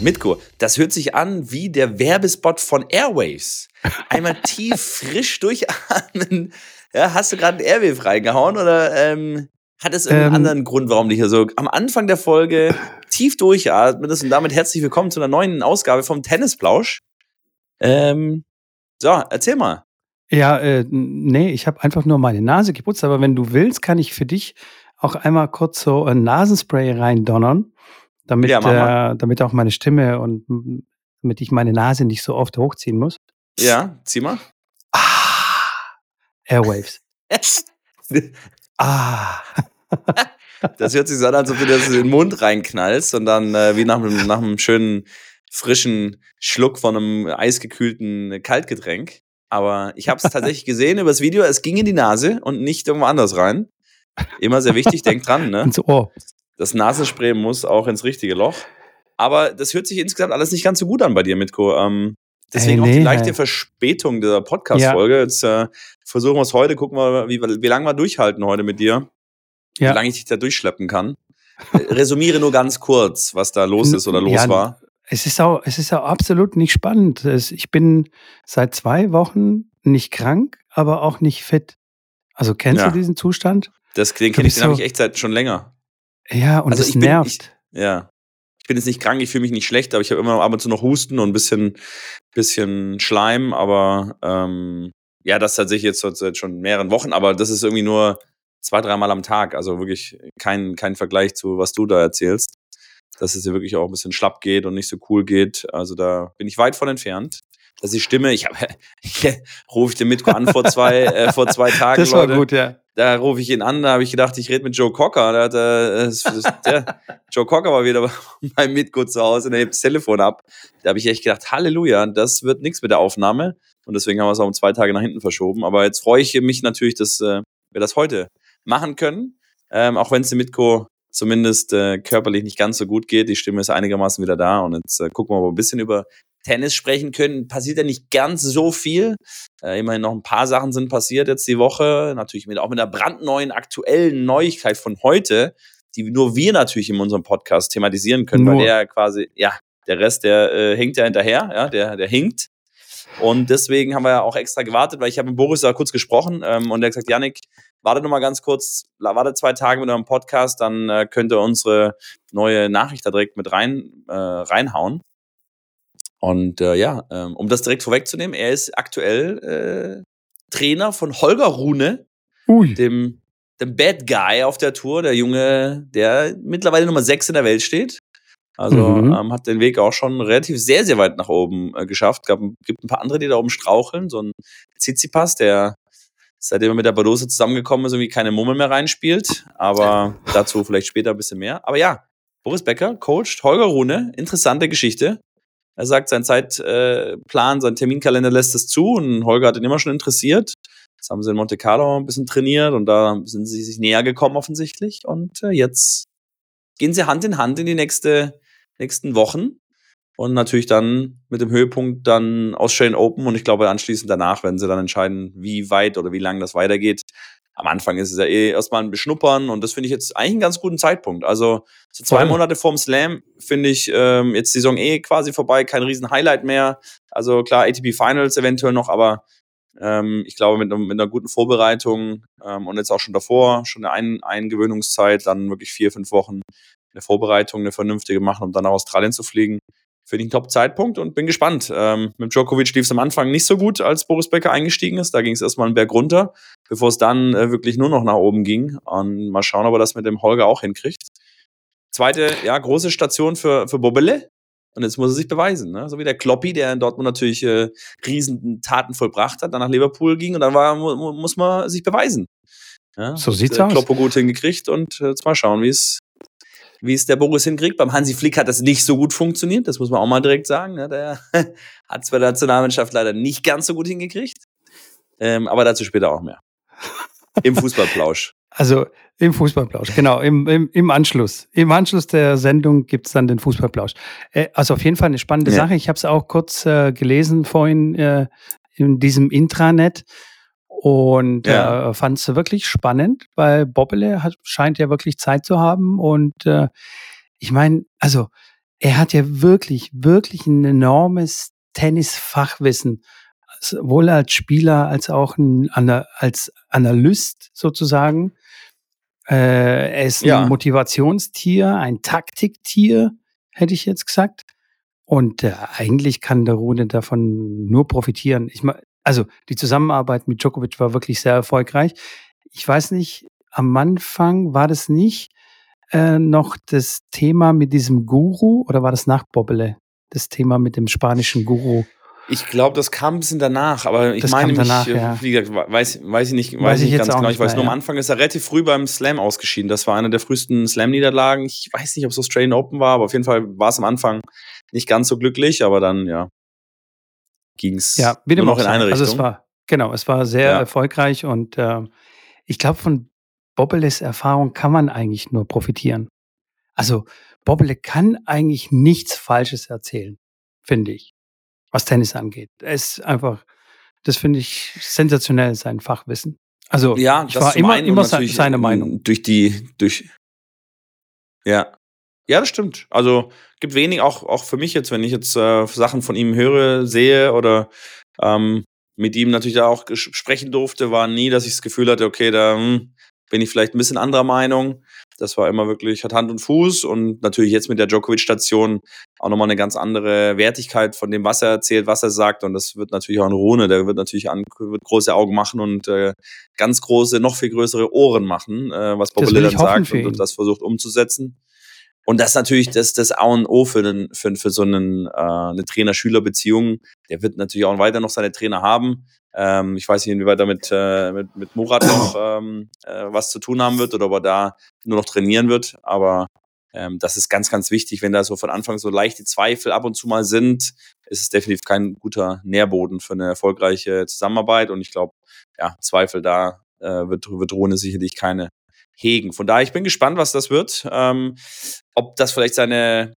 Mitko, das hört sich an wie der Werbespot von Airwaves. Einmal tief, frisch durchatmen. Ja, hast du gerade einen Airwave reingehauen oder ähm, hat es irgendeinen ähm, anderen Grund, warum du hier so am Anfang der Folge tief durchatmest und damit herzlich willkommen zu einer neuen Ausgabe vom Tennisplausch? Ähm, so, erzähl mal. Ja, äh, nee, ich habe einfach nur meine Nase geputzt, aber wenn du willst, kann ich für dich auch einmal kurz so ein Nasenspray reindonnern damit, ja, äh, damit auch meine Stimme und damit ich meine Nase nicht so oft hochziehen muss. Ja, zieh mal. Ah, Airwaves. ah. das hört sich so an, als ob du das in den Mund reinknallst und dann äh, wie nach einem, nach einem schönen frischen Schluck von einem eisgekühlten Kaltgetränk. Aber ich habe es tatsächlich gesehen über das Video. Es ging in die Nase und nicht irgendwo anders rein. Immer sehr wichtig, denk dran, ne? Ins Ohr das Nasenspray muss auch ins richtige Loch. Aber das hört sich insgesamt alles nicht ganz so gut an bei dir, Mitko. Ähm, deswegen hey, nee, auch die leichte hey. Verspätung dieser Podcast-Folge. Ja. Jetzt äh, versuchen wir es heute, gucken wir, wie, wie lange wir durchhalten heute mit dir. Ja. Wie lange ich dich da durchschleppen kann. Äh, resumiere nur ganz kurz, was da los ist oder los ja, war. Es ist auch, es ist auch absolut nicht spannend. Ich bin seit zwei Wochen nicht krank, aber auch nicht fit. Also kennst ja. du diesen Zustand? Das, den kenne ich, den so, habe ich echt seit schon länger. Ja, und also das nervt. Ich, ja. Ich bin jetzt nicht krank, ich fühle mich nicht schlecht, aber ich habe immer ab und zu noch Husten und ein bisschen, bisschen Schleim, aber ähm, ja, das tatsächlich jetzt seit schon mehreren Wochen, aber das ist irgendwie nur zwei, dreimal am Tag. Also wirklich kein, kein Vergleich zu, was du da erzählst. Dass es hier wirklich auch ein bisschen schlapp geht und nicht so cool geht. Also da bin ich weit von entfernt. Dass die Stimme, ich habe, rufe ich den Mitko an vor zwei, äh, vor zwei Tagen. Das war Leute. gut, ja da rufe ich ihn an, da habe ich gedacht, ich rede mit Joe Cocker. Da hat, äh, der, Joe Cocker war wieder beim Mitko zu Hause und er hebt das Telefon ab. Da habe ich echt gedacht, Halleluja, das wird nichts mit der Aufnahme. Und deswegen haben wir es auch um zwei Tage nach hinten verschoben. Aber jetzt freue ich mich natürlich, dass äh, wir das heute machen können. Ähm, auch wenn es dem Mitko zumindest äh, körperlich nicht ganz so gut geht. Die Stimme ist einigermaßen wieder da. Und jetzt äh, gucken wir mal ein bisschen über Tennis sprechen können, passiert ja nicht ganz so viel. Äh, immerhin noch ein paar Sachen sind passiert jetzt die Woche. Natürlich mit, auch mit einer brandneuen, aktuellen Neuigkeit von heute, die nur wir natürlich in unserem Podcast thematisieren können, nur. weil der quasi, ja, der Rest, der äh, hängt ja hinterher, ja, der, der hinkt. Und deswegen haben wir ja auch extra gewartet, weil ich habe mit Boris da kurz gesprochen ähm, und der hat gesagt, Janik, warte noch mal ganz kurz, warte zwei Tage mit eurem Podcast, dann äh, könnt ihr unsere neue Nachricht da direkt mit rein äh, reinhauen. Und äh, ja, ähm, um das direkt vorwegzunehmen, er ist aktuell äh, Trainer von Holger Rune, Ui. dem, dem Bad Guy auf der Tour, der Junge, der mittlerweile Nummer 6 in der Welt steht. Also mhm. ähm, hat den Weg auch schon relativ sehr, sehr weit nach oben äh, geschafft. Gab, gibt ein paar andere, die da oben straucheln. So ein Tsitsipas, der seitdem er mit der Badose zusammengekommen ist, irgendwie keine Mummel mehr reinspielt. Aber dazu vielleicht später ein bisschen mehr. Aber ja, Boris Becker coacht Holger Rune. Interessante Geschichte. Er sagt, sein Zeitplan, sein Terminkalender lässt es zu und Holger hat ihn immer schon interessiert. Das haben sie in Monte Carlo ein bisschen trainiert und da sind sie sich näher gekommen offensichtlich. Und äh, jetzt gehen sie Hand in Hand in die nächste, nächsten Wochen. Und natürlich dann mit dem Höhepunkt dann Australian Open und ich glaube anschließend danach, wenn sie dann entscheiden, wie weit oder wie lang das weitergeht, am Anfang ist es ja eh erstmal ein Beschnuppern und das finde ich jetzt eigentlich einen ganz guten Zeitpunkt. Also so zwei Voll. Monate vorm Slam finde ich ähm, jetzt Saison eh quasi vorbei, kein riesen Highlight mehr. Also klar, ATP Finals eventuell noch, aber ähm, ich glaube mit, mit einer guten Vorbereitung ähm, und jetzt auch schon davor, schon eine ein Eingewöhnungszeit, dann wirklich vier, fünf Wochen eine Vorbereitung, eine vernünftige machen, um dann nach Australien zu fliegen finde ich ein Top-Zeitpunkt und bin gespannt. Ähm, mit Djokovic lief es am Anfang nicht so gut, als Boris Becker eingestiegen ist. Da ging es erstmal einen Berg runter, bevor es dann äh, wirklich nur noch nach oben ging. Und mal schauen, ob er das mit dem Holger auch hinkriegt. Zweite, ja, große Station für, für Bobele. Und jetzt muss er sich beweisen. Ne? So wie der Kloppi, der in Dortmund natürlich äh, riesen Taten vollbracht hat, dann nach Liverpool ging und dann war, mu muss man sich beweisen. Ja? So sieht's aus. Kloppo gut hingekriegt und äh, jetzt mal schauen, wie es wie es der Boris hinkriegt. Beim Hansi Flick hat das nicht so gut funktioniert, das muss man auch mal direkt sagen. Ne? Der hat es bei der Nationalmannschaft leider nicht ganz so gut hingekriegt. Ähm, aber dazu später auch mehr. Im Fußballplausch. Also im Fußballplausch, genau, im, im, im Anschluss. Im Anschluss der Sendung gibt es dann den Fußballplausch. Äh, also auf jeden Fall eine spannende ja. Sache. Ich habe es auch kurz äh, gelesen vorhin äh, in diesem Intranet und ja. äh, fand es wirklich spannend, weil Bobbele hat, scheint ja wirklich Zeit zu haben. Und äh, ich meine, also er hat ja wirklich, wirklich ein enormes Tennisfachwissen, sowohl als Spieler als auch ein, als Analyst sozusagen. Äh, er ist ja. ein Motivationstier, ein Taktiktier, hätte ich jetzt gesagt. Und äh, eigentlich kann der Rune davon nur profitieren. Ich meine, also die Zusammenarbeit mit Djokovic war wirklich sehr erfolgreich. Ich weiß nicht, am Anfang war das nicht äh, noch das Thema mit diesem Guru oder war das nach Bobbele? Das Thema mit dem spanischen Guru. Ich glaube, das kam ein bisschen danach, aber ich das meine mich, danach, äh, ja. wie gesagt, weiß, weiß ich nicht, weiß, weiß ich nicht ganz genau. Ich weiß mehr, nur, am Anfang ist er relativ früh beim Slam ausgeschieden. Das war eine der frühesten Slam-Niederlagen. Ich weiß nicht, ob es Australian Open war, aber auf jeden Fall war es am Anfang nicht ganz so glücklich, aber dann, ja, ging es ja, nur noch in eine Richtung. Also es war, genau, es war sehr ja. erfolgreich und äh, ich glaube, von Bobbeles Erfahrung kann man eigentlich nur profitieren. Also Bobbele kann eigentlich nichts Falsches erzählen, finde ich was Tennis angeht. Er ist einfach, das finde ich sensationell, sein Fachwissen. Also ja, ich war immer, immer seine Meinung. Durch die, durch ja. Ja, das stimmt. Also gibt wenig, auch, auch für mich jetzt, wenn ich jetzt äh, Sachen von ihm höre, sehe oder ähm, mit ihm natürlich da auch sprechen durfte, war nie, dass ich das Gefühl hatte, okay, da hm, bin ich vielleicht ein bisschen anderer Meinung. Das war immer wirklich, hat Hand und Fuß und natürlich jetzt mit der Djokovic-Station auch nochmal eine ganz andere Wertigkeit von dem, was er erzählt, was er sagt. Und das wird natürlich auch ein Rune, der wird natürlich an, wird große Augen machen und äh, ganz große, noch viel größere Ohren machen, äh, was Bob dann sagt und, und, das versucht umzusetzen. Und das ist natürlich das, das A und O für, den, für, für so einen, äh, eine Trainer-Schüler-Beziehung. Der wird natürlich auch weiter noch seine Trainer haben. Ähm, ich weiß nicht, inwieweit er mit, äh, mit, mit Murat noch ähm, äh, was zu tun haben wird oder ob er da nur noch trainieren wird. Aber ähm, das ist ganz, ganz wichtig. Wenn da so von Anfang so leichte Zweifel ab und zu mal sind, ist es definitiv kein guter Nährboden für eine erfolgreiche Zusammenarbeit. Und ich glaube, ja, Zweifel da äh, wird, wird Rune sicherlich keine hegen. Von daher, ich bin gespannt, was das wird. Ähm, ob das vielleicht seine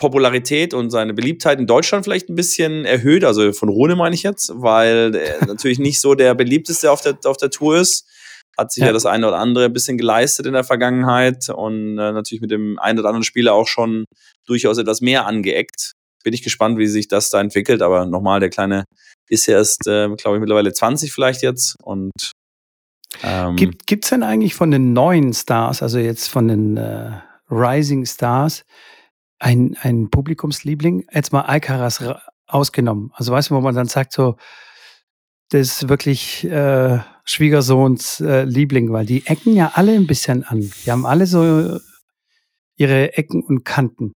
Popularität und seine Beliebtheit in Deutschland vielleicht ein bisschen erhöht. Also von Rune meine ich jetzt, weil er natürlich nicht so der beliebteste auf der, auf der Tour ist. Hat sich ja. ja das eine oder andere ein bisschen geleistet in der Vergangenheit und äh, natürlich mit dem einen oder anderen Spieler auch schon durchaus etwas mehr angeeckt. Bin ich gespannt, wie sich das da entwickelt. Aber nochmal, der Kleine ist ja erst, äh, glaube ich, mittlerweile 20 vielleicht jetzt und ähm, Gibt es denn eigentlich von den neuen Stars, also jetzt von den äh, Rising Stars, ein, ein Publikumsliebling, jetzt mal Alcaraz ausgenommen. Also weißt du, wo man dann sagt, so, das ist wirklich äh, Schwiegersohns äh, Liebling, weil die ecken ja alle ein bisschen an. Die haben alle so ihre Ecken und Kanten.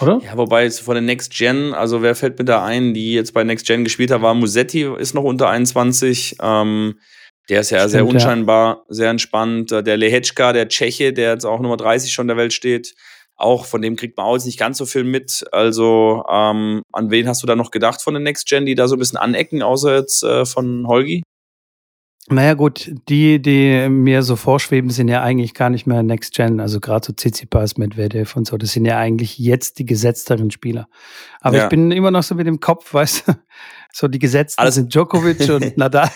Oder? Ja, wobei es von der Next Gen, also wer fällt mir da ein, die jetzt bei Next Gen gespielt hat, war Musetti, ist noch unter 21. Ähm, der ist ja Stimmt, sehr unscheinbar, ja. sehr entspannt. Der Lehečka, der Tscheche, der jetzt auch Nummer 30 schon der Welt steht, auch von dem kriegt man auch jetzt nicht ganz so viel mit. Also ähm, an wen hast du da noch gedacht von der Next Gen, die da so ein bisschen anecken, außer jetzt äh, von Holgi? Naja gut, die, die mir so vorschweben, sind ja eigentlich gar nicht mehr Next Gen. Also gerade so Tsitsipas, Medvedev und so, das sind ja eigentlich jetzt die gesetzteren Spieler. Aber ja. ich bin immer noch so mit dem Kopf, weißt du, so die gesetzten alles sind Djokovic und Nadal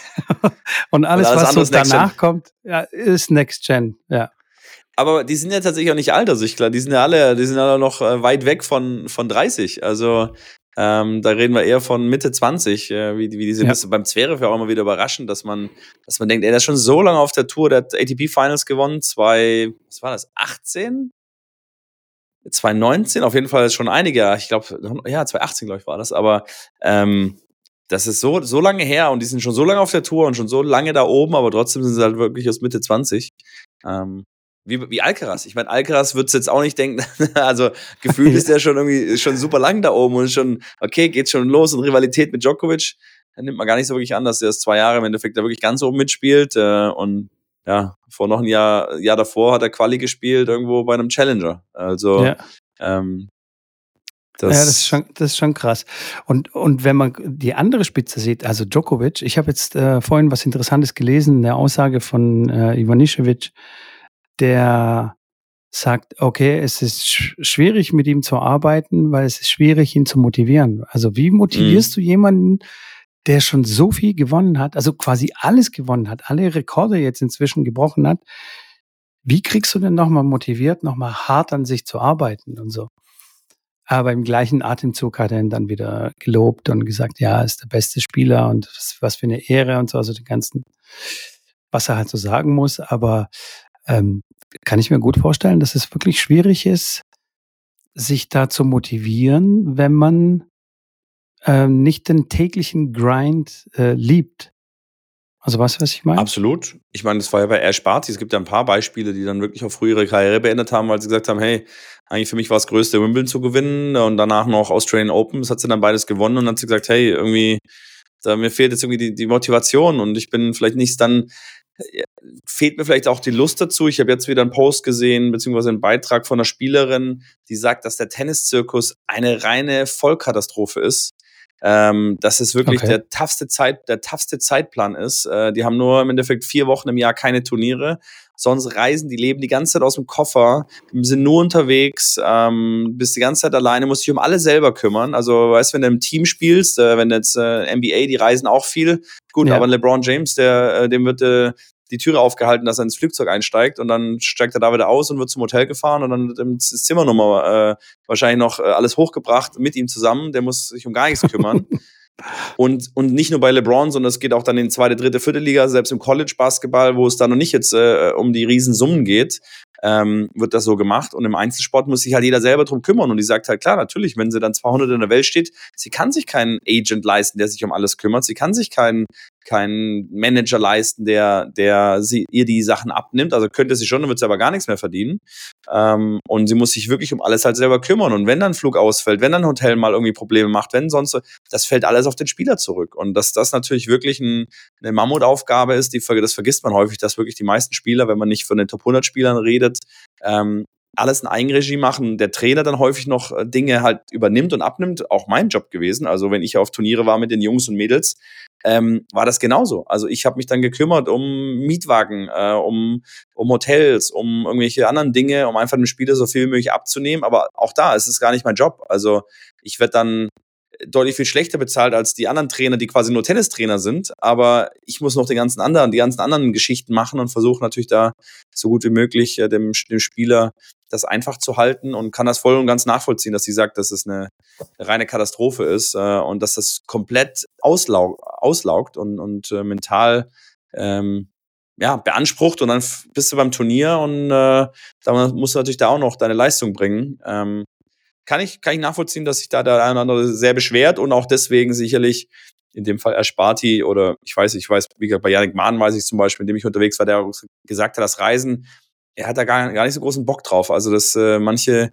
und alles, und alles was so danach kommt, ja, ist Next Gen, ja. Aber die sind ja tatsächlich auch nicht alt, also ich klar, die sind ja alle, die sind alle noch äh, weit weg von, von 30. Also ähm, da reden wir eher von Mitte 20, äh, wie, wie die sind. Ja. Beim Zverev ja auch immer wieder überraschend, dass man, dass man denkt, ey, der ist schon so lange auf der Tour, der hat ATP Finals gewonnen, zwei, was war das, 18? 2019, auf jeden Fall schon einige, ich glaube, ja, 2018, glaube ich, war das, aber ähm, das ist so, so lange her und die sind schon so lange auf der Tour und schon so lange da oben, aber trotzdem sind sie halt wirklich aus Mitte 20. Ähm, wie, wie Alcaraz. Ich meine, Alcaraz wird es jetzt auch nicht denken, also gefühlt ist der schon irgendwie schon super lang da oben und schon, okay, geht schon los und Rivalität mit Djokovic. Da nimmt man gar nicht so wirklich an, dass er das zwei Jahre im Endeffekt da wirklich ganz oben mitspielt. Äh, und ja, vor noch ein Jahr, Jahr davor hat er Quali gespielt irgendwo bei einem Challenger. Also ja. ähm, das ja, das ist, schon, das ist schon krass. Und, und wenn man die andere Spitze sieht, also Djokovic, ich habe jetzt äh, vorhin was Interessantes gelesen, eine Aussage von äh, Ivanišević, der sagt, okay, es ist schwierig mit ihm zu arbeiten, weil es ist schwierig, ihn zu motivieren. Also wie motivierst mhm. du jemanden, der schon so viel gewonnen hat, also quasi alles gewonnen hat, alle Rekorde jetzt inzwischen gebrochen hat? Wie kriegst du denn nochmal motiviert, nochmal hart an sich zu arbeiten und so? Aber im gleichen Atemzug hat er ihn dann wieder gelobt und gesagt, ja, ist der beste Spieler und was, was für eine Ehre und so, also den ganzen, was er halt so sagen muss. Aber ähm, kann ich mir gut vorstellen, dass es wirklich schwierig ist, sich da zu motivieren, wenn man ähm, nicht den täglichen Grind äh, liebt. Also weißt du, was ich meine? Absolut. Ich meine, das war ja bei Ash Barty. Es gibt ja ein paar Beispiele, die dann wirklich auch früh ihre Karriere beendet haben, weil sie gesagt haben, hey, eigentlich für mich war es größte Wimbledon zu gewinnen und danach noch Australian Open. Das hat sie dann beides gewonnen und hat sie gesagt, hey, irgendwie, da, mir fehlt jetzt irgendwie die, die Motivation und ich bin vielleicht nicht dann, fehlt mir vielleicht auch die Lust dazu. Ich habe jetzt wieder einen Post gesehen, beziehungsweise einen Beitrag von einer Spielerin, die sagt, dass der Tenniszirkus eine reine Vollkatastrophe ist. Ähm, dass es wirklich okay. der toughste Zeit, der toughste Zeitplan ist. Äh, die haben nur im Endeffekt vier Wochen im Jahr keine Turniere. Sonst reisen, die leben die ganze Zeit aus dem Koffer, sind nur unterwegs, ähm, bist die ganze Zeit alleine, musst dich um alle selber kümmern. Also, weißt wenn du im Team spielst, äh, wenn jetzt äh, NBA, die reisen auch viel. Gut, ja. aber LeBron James, der, äh, dem wird äh, die Türe aufgehalten, dass er ins Flugzeug einsteigt und dann steigt er da wieder aus und wird zum Hotel gefahren und dann wird ins Zimmer nochmal äh, wahrscheinlich noch äh, alles hochgebracht mit ihm zusammen. Der muss sich um gar nichts kümmern. Und, und nicht nur bei LeBron, sondern es geht auch dann in zweite, dritte, vierte Liga, selbst im College-Basketball, wo es da noch nicht jetzt äh, um die Riesensummen geht, ähm, wird das so gemacht. Und im Einzelsport muss sich halt jeder selber drum kümmern. Und die sagt halt, klar, natürlich, wenn sie dann 200 in der Welt steht, sie kann sich keinen Agent leisten, der sich um alles kümmert. Sie kann sich keinen keinen Manager leisten, der, der sie, ihr die Sachen abnimmt. Also könnte sie schon, dann wird sie aber gar nichts mehr verdienen. Ähm, und sie muss sich wirklich um alles halt selber kümmern. Und wenn dann Flug ausfällt, wenn dann Hotel mal irgendwie Probleme macht, wenn sonst, das fällt alles auf den Spieler zurück. Und dass das natürlich wirklich ein, eine Mammutaufgabe ist, die, das vergisst man häufig, dass wirklich die meisten Spieler, wenn man nicht von den Top 100 Spielern redet, ähm, alles in Eigenregie machen, der Trainer dann häufig noch äh, Dinge halt übernimmt und abnimmt, auch mein Job gewesen. Also wenn ich auf Turniere war mit den Jungs und Mädels, ähm, war das genauso. Also ich habe mich dann gekümmert um Mietwagen, äh, um, um Hotels, um irgendwelche anderen Dinge, um einfach dem Spieler so viel wie möglich abzunehmen. Aber auch da ist es gar nicht mein Job. Also ich werde dann deutlich viel schlechter bezahlt als die anderen Trainer, die quasi nur Tennistrainer sind. Aber ich muss noch die ganzen anderen, die ganzen anderen Geschichten machen und versuche natürlich da so gut wie möglich äh, dem, dem Spieler das einfach zu halten und kann das voll und ganz nachvollziehen, dass sie sagt, dass es eine reine Katastrophe ist äh, und dass das komplett auslaug, auslaugt und, und äh, mental ähm, ja, beansprucht und dann bist du beim Turnier und äh, da musst du natürlich da auch noch deine Leistung bringen. Ähm, kann ich, kann ich nachvollziehen, dass sich da der eine oder andere sehr beschwert und auch deswegen sicherlich in dem Fall Ersparti oder ich weiß, ich weiß, wie gesagt, bei Janik Mahn weiß ich zum Beispiel, in dem ich unterwegs war, der gesagt hat, das Reisen, er hat da gar, gar nicht so großen Bock drauf. Also, dass äh, manche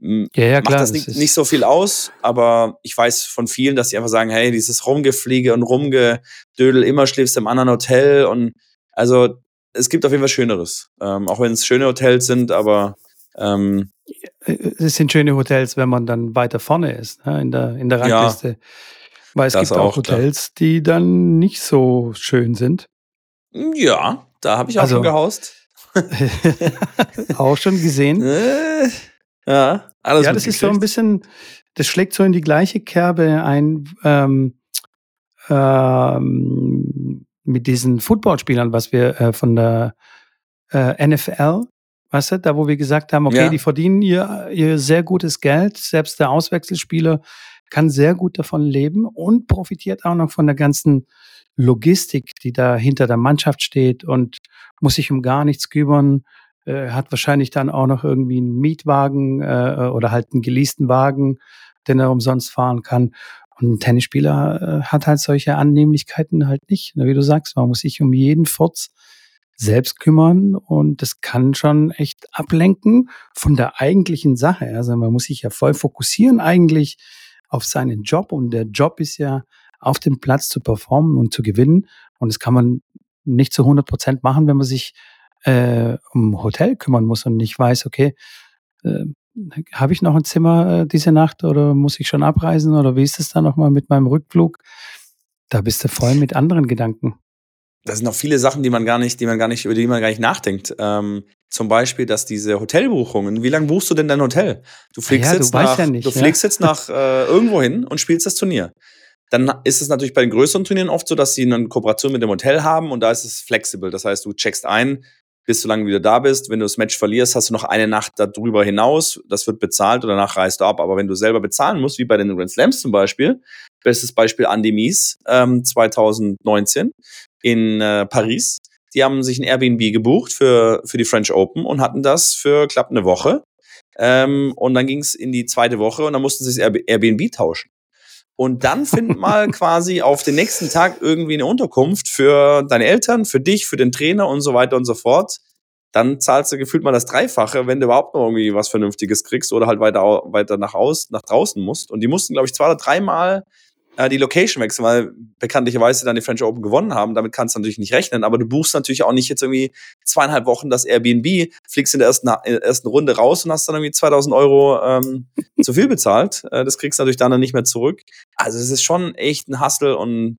ja, ja, klar, macht das, das nicht, nicht, so viel aus, aber ich weiß von vielen, dass die einfach sagen, hey, dieses Rumgefliege und Rumgedödel, immer schläfst du im anderen Hotel und also es gibt auf jeden Fall Schöneres. Ähm, auch wenn es schöne Hotels sind, aber ähm, es sind schöne Hotels, wenn man dann weiter vorne ist, ne, in der, in der Rangliste. Ja, Weil es gibt auch, Hotels, klar. die dann nicht so schön sind. Ja, da habe ich auch also, schon gehaust. auch schon gesehen. Äh, ja, alles Ja, das ist so ein bisschen, das schlägt so in die gleiche Kerbe ein ähm, ähm, mit diesen Footballspielern, was wir äh, von der äh, NFL Weißt du, da wo wir gesagt haben, okay, ja. die verdienen ihr, ihr sehr gutes Geld, selbst der Auswechselspieler kann sehr gut davon leben und profitiert auch noch von der ganzen Logistik, die da hinter der Mannschaft steht und muss sich um gar nichts kümmern, äh, hat wahrscheinlich dann auch noch irgendwie einen Mietwagen äh, oder halt einen geleasten Wagen, den er umsonst fahren kann. Und ein Tennisspieler äh, hat halt solche Annehmlichkeiten halt nicht. Wie du sagst, man muss sich um jeden Furz selbst kümmern und das kann schon echt ablenken von der eigentlichen Sache. Also man muss sich ja voll fokussieren eigentlich auf seinen Job und der Job ist ja auf dem Platz zu performen und zu gewinnen und das kann man nicht zu 100 Prozent machen, wenn man sich äh, um Hotel kümmern muss und nicht weiß, okay, äh, habe ich noch ein Zimmer äh, diese Nacht oder muss ich schon abreisen oder wie ist es dann nochmal mit meinem Rückflug? Da bist du voll mit anderen Gedanken das sind noch viele Sachen, die man gar nicht, die man gar nicht, über die man gar nicht nachdenkt. Ähm, zum Beispiel, dass diese Hotelbuchungen, wie lange buchst du denn dein Hotel? Du fliegst ja, jetzt, nach, ja nicht, du fliegst ja. jetzt nach äh, irgendwo hin und spielst das Turnier. Dann ist es natürlich bei den größeren Turnieren oft so, dass sie eine Kooperation mit dem Hotel haben und da ist es flexibel. Das heißt, du checkst ein, bis du lange wieder da bist. Wenn du das Match verlierst, hast du noch eine Nacht darüber hinaus. Das wird bezahlt und danach reist du ab. Aber wenn du selber bezahlen musst, wie bei den Grand Slams zum Beispiel, bestes Beispiel Andy Mies ähm, 2019 in äh, Paris, die haben sich ein Airbnb gebucht für, für die French Open und hatten das für knapp eine Woche. Ähm, und dann ging es in die zweite Woche und dann mussten sie das Airbnb tauschen. Und dann find mal quasi auf den nächsten Tag irgendwie eine Unterkunft für deine Eltern, für dich, für den Trainer und so weiter und so fort. Dann zahlst du gefühlt mal das Dreifache, wenn du überhaupt noch irgendwie was Vernünftiges kriegst oder halt weiter, weiter nach, aus, nach draußen musst. Und die mussten, glaube ich, zwei oder dreimal äh, die Location wechseln, weil bekanntlicherweise dann die French Open gewonnen haben. Damit kannst du natürlich nicht rechnen, aber du buchst natürlich auch nicht jetzt irgendwie zweieinhalb Wochen das Airbnb, fliegst in der ersten, in der ersten Runde raus und hast dann irgendwie 2000 Euro ähm, zu viel bezahlt. Äh, das kriegst du natürlich dann nicht mehr zurück. Also es ist schon echt ein Hustle und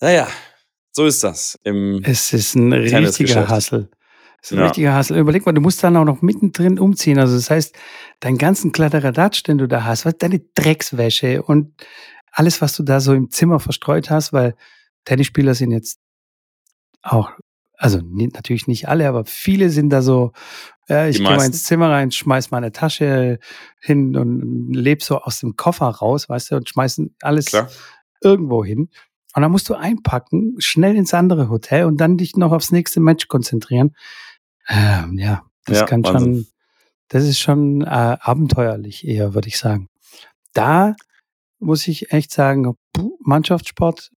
naja, so ist das. Im es ist ein richtiger Hustle. Das ist ein ja. richtiger Hassel. Überleg mal, du musst dann auch noch mittendrin umziehen. Also das heißt, deinen ganzen Kladderadatsch, den du da hast, deine Dreckswäsche und alles, was du da so im Zimmer verstreut hast, weil Tennisspieler sind jetzt auch, also natürlich nicht alle, aber viele sind da so, ja, ich gehe mal ins Zimmer rein, schmeiß meine Tasche hin und lebe so aus dem Koffer raus, weißt du, und schmeißen alles Klar. irgendwo hin. Und dann musst du einpacken, schnell ins andere Hotel und dann dich noch aufs nächste Match konzentrieren. Ähm, ja, das ja, kann Wahnsinn. schon, das ist schon äh, abenteuerlich eher, würde ich sagen. Da muss ich echt sagen, Mannschaftssport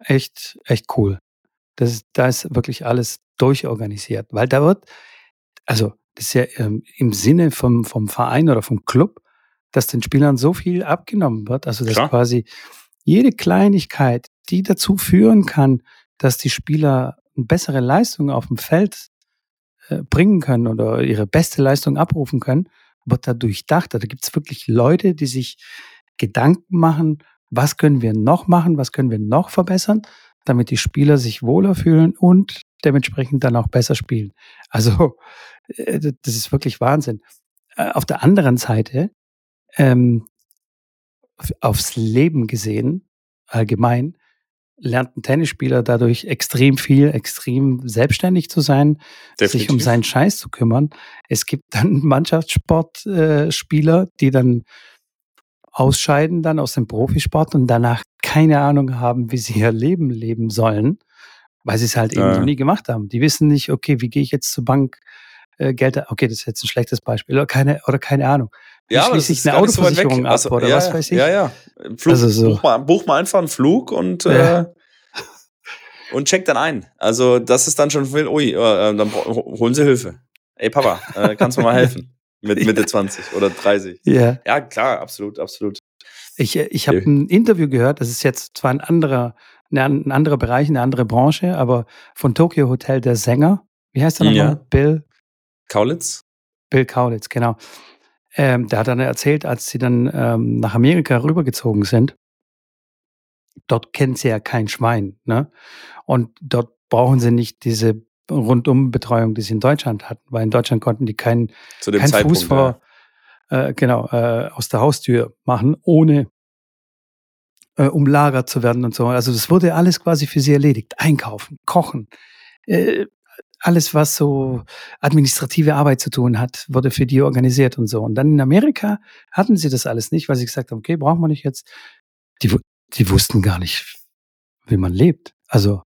echt, echt cool. Das da ist wirklich alles durchorganisiert, weil da wird, also das ist ja ähm, im Sinne vom, vom Verein oder vom Club, dass den Spielern so viel abgenommen wird, also dass Klar. quasi jede Kleinigkeit, die dazu führen kann, dass die Spieler eine bessere Leistung auf dem Feld äh, bringen können oder ihre beste Leistung abrufen können, wird da durchdacht. Da gibt es wirklich Leute, die sich Gedanken machen, was können wir noch machen, was können wir noch verbessern, damit die Spieler sich wohler fühlen und dementsprechend dann auch besser spielen. Also äh, das ist wirklich Wahnsinn. Äh, auf der anderen Seite, ähm, aufs Leben gesehen, allgemein, lernt ein Tennisspieler dadurch extrem viel, extrem selbstständig zu sein, Definitiv. sich um seinen Scheiß zu kümmern. Es gibt dann Mannschaftssportspieler, äh, die dann ausscheiden dann aus dem Profisport und danach keine Ahnung haben, wie sie ihr Leben leben sollen, weil sie es halt eben ja. noch nie gemacht haben. Die wissen nicht, okay, wie gehe ich jetzt zur Bank, äh, Geld, okay, das ist jetzt ein schlechtes Beispiel, oder keine, oder keine Ahnung. Wie ja, schließe ich eine Autoversicherung so ab also, oder ja, was weiß ich? Ja, ja. Flug, also so. buch, mal, buch mal einfach einen Flug und ja. äh, und check dann ein. Also das ist dann schon viel, ui, äh, dann holen sie Hilfe. Ey Papa, äh, kannst du mal helfen? Mit Mitte 20 oder 30. Ja. Ja, klar, absolut, absolut. Ich, äh, ich habe ein Interview gehört, das ist jetzt zwar ein anderer, ein anderer Bereich, eine andere Branche, aber von Tokyo Hotel der Sänger. Wie heißt er nochmal? Ja. Bill Kaulitz? Bill Kaulitz, genau. Ähm, der hat dann erzählt, als sie dann ähm, nach Amerika rübergezogen sind, dort kennt sie ja kein Schwein. Ne? Und dort brauchen sie nicht diese Rundumbetreuung, die sie in Deutschland hatten, weil in Deutschland konnten die keinen kein Fuß vor, ja. äh, genau, äh, aus der Haustür machen, ohne äh, umlagert zu werden und so. Also das wurde alles quasi für sie erledigt. Einkaufen, kochen, äh, alles, was so administrative Arbeit zu tun hat, wurde für die organisiert und so. Und dann in Amerika hatten sie das alles nicht, weil sie gesagt haben, okay, brauchen wir nicht jetzt. Die, die wussten gar nicht, wie man lebt. Also,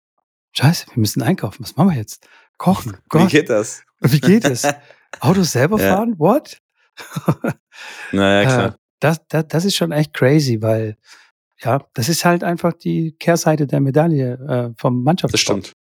scheiße, wir müssen einkaufen. Was machen wir jetzt? Kochen. Gott. Wie geht das? Wie geht das? Autos selber ja. fahren? What? naja, äh, klar. Das, das, das ist schon echt crazy, weil ja, das ist halt einfach die Kehrseite der Medaille äh, vom Mannschaftssport. Das stimmt.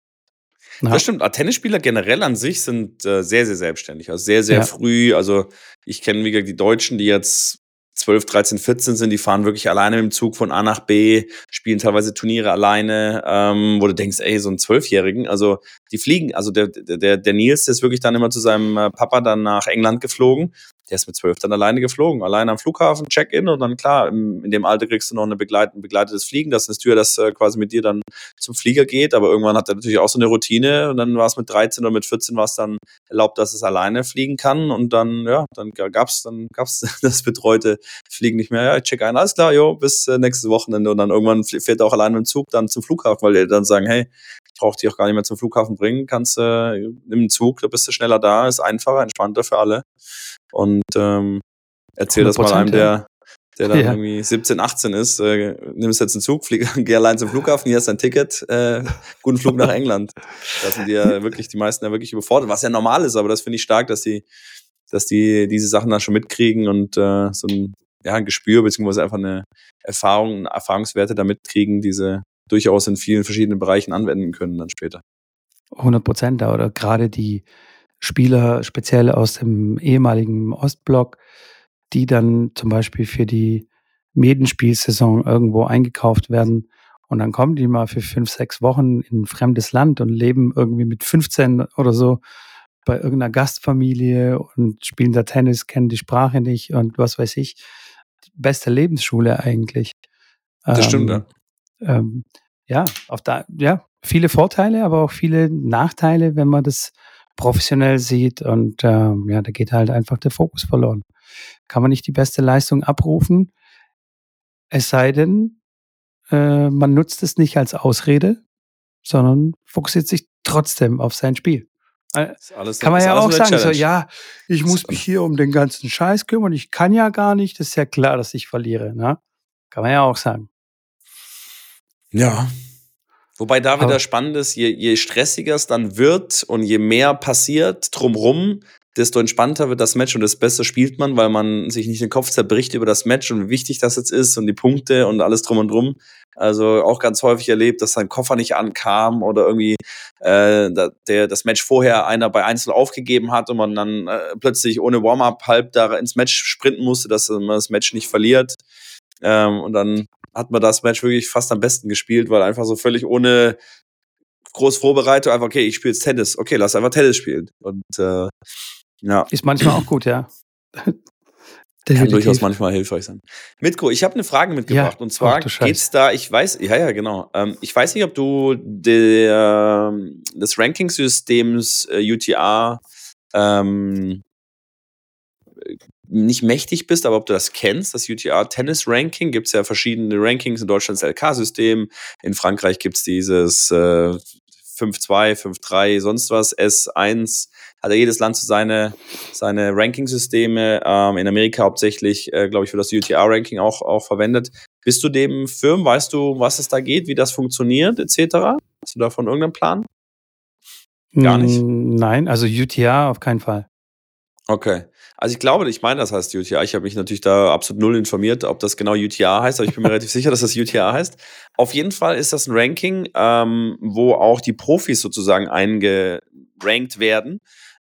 Ja. Das stimmt. Tennisspieler generell an sich sind äh, sehr, sehr selbstständig. Also sehr, sehr ja. früh. Also ich kenne, wie gesagt, die Deutschen, die jetzt 12, 13, 14 sind, die fahren wirklich alleine dem Zug von A nach B, spielen teilweise Turniere alleine, ähm, wo du denkst, ey, so ein Zwölfjährigen, also die fliegen, also der, der, der Nils, ist wirklich dann immer zu seinem äh, Papa dann nach England geflogen der ist mit zwölf dann alleine geflogen, alleine am Flughafen, Check-in und dann klar, in dem Alter kriegst du noch eine Begleit ein begleitetes Fliegen, dass eine Tür, das äh, quasi mit dir dann zum Flieger geht, aber irgendwann hat er natürlich auch so eine Routine und dann war es mit 13 oder mit 14 war es dann erlaubt, dass es alleine fliegen kann und dann, ja, dann gab's, dann gab's das betreute Fliegen nicht mehr, ja, check ein, alles klar, jo, bis äh, nächstes Wochenende und dann irgendwann fährt er auch alleine im Zug dann zum Flughafen, weil die dann sagen, hey, braucht dich auch gar nicht mehr zum Flughafen bringen, kannst äh, nimm Zug, da bist du schneller da, ist einfacher, entspannter für alle. Und ähm, erzähl das mal einem, der, der dann ja. irgendwie 17, 18 ist, äh, nimmst jetzt einen Zug, flieg, geh allein zum Flughafen, hier ist dein Ticket, äh, guten Flug nach England. Da sind die ja wirklich, die meisten ja wirklich überfordert, was ja normal ist, aber das finde ich stark, dass die, dass die diese Sachen dann schon mitkriegen und äh, so ein, ja, ein Gespür beziehungsweise einfach eine Erfahrung, Erfahrungswerte da mitkriegen, diese durchaus in vielen verschiedenen Bereichen anwenden können dann später. 100 Prozent oder gerade die Spieler speziell aus dem ehemaligen Ostblock, die dann zum Beispiel für die Medenspielsaison irgendwo eingekauft werden und dann kommen die mal für fünf, sechs Wochen in ein fremdes Land und leben irgendwie mit 15 oder so bei irgendeiner Gastfamilie und spielen da Tennis, kennen die Sprache nicht und was weiß ich. Beste Lebensschule eigentlich. Das ähm, stimmt, ja. Ähm, ja, auf da, ja, viele Vorteile, aber auch viele Nachteile, wenn man das professionell sieht und ähm, ja, da geht halt einfach der Fokus verloren. Kann man nicht die beste Leistung abrufen, es sei denn, äh, man nutzt es nicht als Ausrede, sondern fokussiert sich trotzdem auf sein Spiel. Äh, alles, kann man ja auch sagen, so, ja, ich muss mich hier um den ganzen Scheiß kümmern, ich kann ja gar nicht, das ist ja klar, dass ich verliere. Ne? Kann man ja auch sagen. Ja. Wobei da wieder spannend ist, je, je stressiger es dann wird und je mehr passiert drumrum, desto entspannter wird das Match und desto besser spielt man, weil man sich nicht den Kopf zerbricht über das Match und wie wichtig das jetzt ist und die Punkte und alles drum und drum. Also auch ganz häufig erlebt, dass sein Koffer nicht ankam oder irgendwie äh, der, das Match vorher einer bei Einzel aufgegeben hat und man dann äh, plötzlich ohne Warm-up halb da ins Match sprinten musste, dass man das Match nicht verliert. Ähm, und dann hat man das Match wirklich fast am besten gespielt, weil einfach so völlig ohne groß Vorbereitung einfach, okay, ich spiele jetzt Tennis. Okay, lass einfach Tennis spielen. Und äh, ja. Ist manchmal auch gut, ja. Kann durchaus manchmal hilfreich sein. Mitko, ich habe eine Frage mitgebracht. Ja, und zwar geht's da, ich weiß, ja, ja, genau. Ähm, ich weiß nicht, ob du der, des Ranking-Systems äh, UTR ähm, nicht mächtig bist, aber ob du das kennst, das UTR Tennis Ranking, gibt es ja verschiedene Rankings in Deutschland das LK-System, in Frankreich gibt es dieses äh, 5-2, 5-3, sonst was, S1, hat ja jedes Land so seine, seine Ranking-Systeme. Ähm, in Amerika hauptsächlich, äh, glaube ich, für das UTR-Ranking auch, auch verwendet. Bist du dem Firmen, weißt du, was es da geht, wie das funktioniert, etc.? Hast du davon irgendeinen Plan? Gar nicht. Nein, also UTR auf keinen Fall. Okay. Also ich glaube, ich meine, das heißt UTR. Ich habe mich natürlich da absolut null informiert, ob das genau UTR heißt, aber ich bin mir relativ sicher, dass das UTR heißt. Auf jeden Fall ist das ein Ranking, ähm, wo auch die Profis sozusagen eingerankt werden.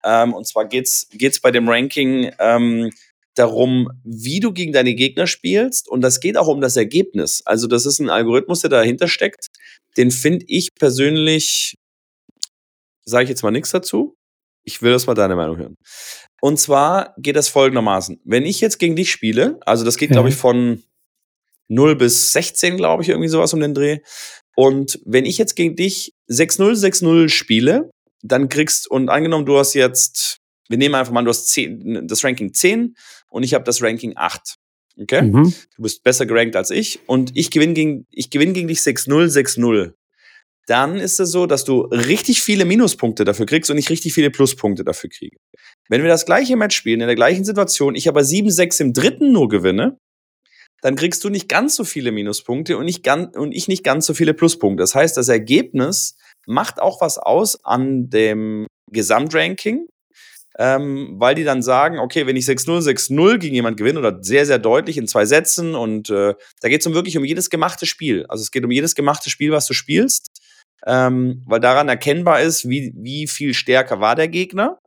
Ähm, und zwar geht's geht's bei dem Ranking ähm, darum, wie du gegen deine Gegner spielst. Und das geht auch um das Ergebnis. Also das ist ein Algorithmus, der dahinter steckt. Den finde ich persönlich, sage ich jetzt mal nichts dazu. Ich will das mal deine Meinung hören. Und zwar geht das folgendermaßen. Wenn ich jetzt gegen dich spiele, also das geht, glaube ich, von 0 bis 16, glaube ich, irgendwie sowas um den Dreh. Und wenn ich jetzt gegen dich 6-0, 6-0 spiele, dann kriegst, und angenommen, du hast jetzt, wir nehmen einfach mal, du hast 10, das Ranking 10 und ich habe das Ranking 8. Okay? Mhm. Du bist besser gerankt als ich und ich gewinne gegen, ich gewinne gegen dich 6-0, 6-0. Dann ist es so, dass du richtig viele Minuspunkte dafür kriegst und ich richtig viele Pluspunkte dafür kriege. Wenn wir das gleiche Match spielen, in der gleichen Situation, ich aber 7-6 im dritten nur gewinne, dann kriegst du nicht ganz so viele Minuspunkte und, nicht ganz, und ich nicht ganz so viele Pluspunkte. Das heißt, das Ergebnis macht auch was aus an dem Gesamtranking, ähm, weil die dann sagen, okay, wenn ich 6-0, 6-0 gegen jemand gewinne oder sehr, sehr deutlich in zwei Sätzen und äh, da geht es um wirklich um jedes gemachte Spiel. Also es geht um jedes gemachte Spiel, was du spielst, ähm, weil daran erkennbar ist, wie, wie viel stärker war der Gegner.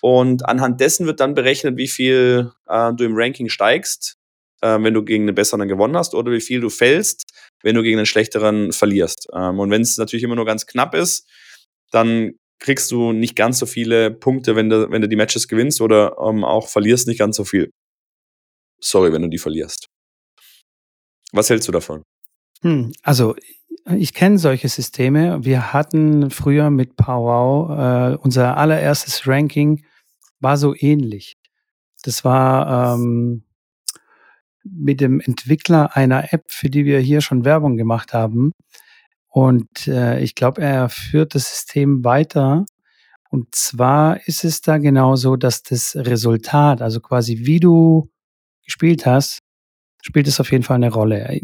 Und anhand dessen wird dann berechnet, wie viel äh, du im Ranking steigst, äh, wenn du gegen einen besseren gewonnen hast, oder wie viel du fällst, wenn du gegen einen schlechteren verlierst. Ähm, und wenn es natürlich immer nur ganz knapp ist, dann kriegst du nicht ganz so viele Punkte, wenn du, wenn du die Matches gewinnst oder ähm, auch verlierst nicht ganz so viel. Sorry, wenn du die verlierst. Was hältst du davon? Hm, also ich kenne solche Systeme. Wir hatten früher mit Powwow äh, unser allererstes Ranking war so ähnlich. Das war ähm, mit dem Entwickler einer App, für die wir hier schon Werbung gemacht haben. Und äh, ich glaube, er führt das System weiter. Und zwar ist es da genauso, dass das Resultat, also quasi wie du gespielt hast, spielt es auf jeden Fall eine Rolle.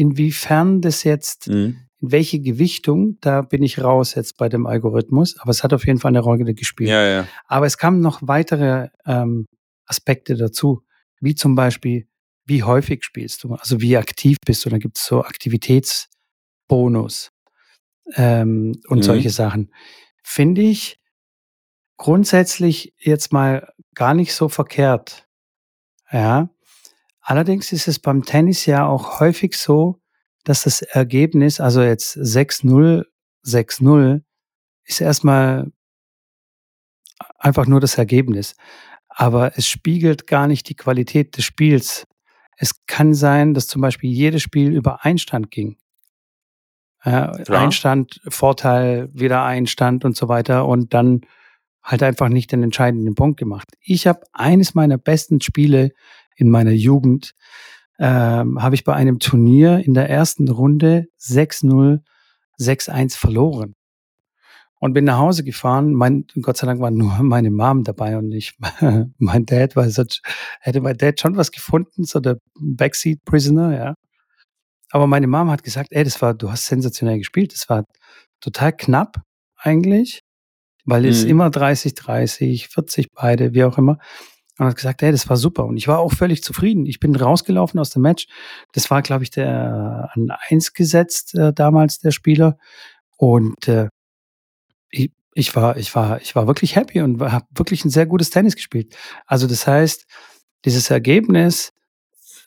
In, inwiefern das jetzt, mhm. in welche Gewichtung, da bin ich raus jetzt bei dem Algorithmus, aber es hat auf jeden Fall eine Rolle gespielt. Ja, ja. Aber es kamen noch weitere ähm, Aspekte dazu, wie zum Beispiel, wie häufig spielst du, also wie aktiv bist du. Da gibt es so Aktivitätsbonus ähm, und mhm. solche Sachen. Finde ich grundsätzlich jetzt mal gar nicht so verkehrt. Ja. Allerdings ist es beim Tennis ja auch häufig so, dass das Ergebnis, also jetzt 6-0, 6-0, ist erstmal einfach nur das Ergebnis aber es spiegelt gar nicht die Qualität des Spiels. Es kann sein, dass zum Beispiel jedes Spiel über Einstand ging. Äh, Einstand, Vorteil, wieder Einstand und so weiter und dann halt einfach nicht den entscheidenden Punkt gemacht. Ich habe eines meiner besten Spiele in meiner Jugend, ähm, habe ich bei einem Turnier in der ersten Runde 6-0, 6-1 verloren und bin nach Hause gefahren. Mein, Gott sei Dank war nur meine Mom dabei und nicht mein Dad, weil sonst hätte mein Dad schon was gefunden, so der Backseat Prisoner, ja. Aber meine Mom hat gesagt, ey, das war, du hast sensationell gespielt. Das war total knapp eigentlich, weil es mhm. immer 30, 30, 40 beide, wie auch immer. Und hat gesagt, ey, das war super. Und ich war auch völlig zufrieden. Ich bin rausgelaufen aus dem Match. Das war, glaube ich, der an eins gesetzt äh, damals, der Spieler. Und äh, ich, ich war, ich war, ich war wirklich happy und habe wirklich ein sehr gutes Tennis gespielt. Also das heißt, dieses Ergebnis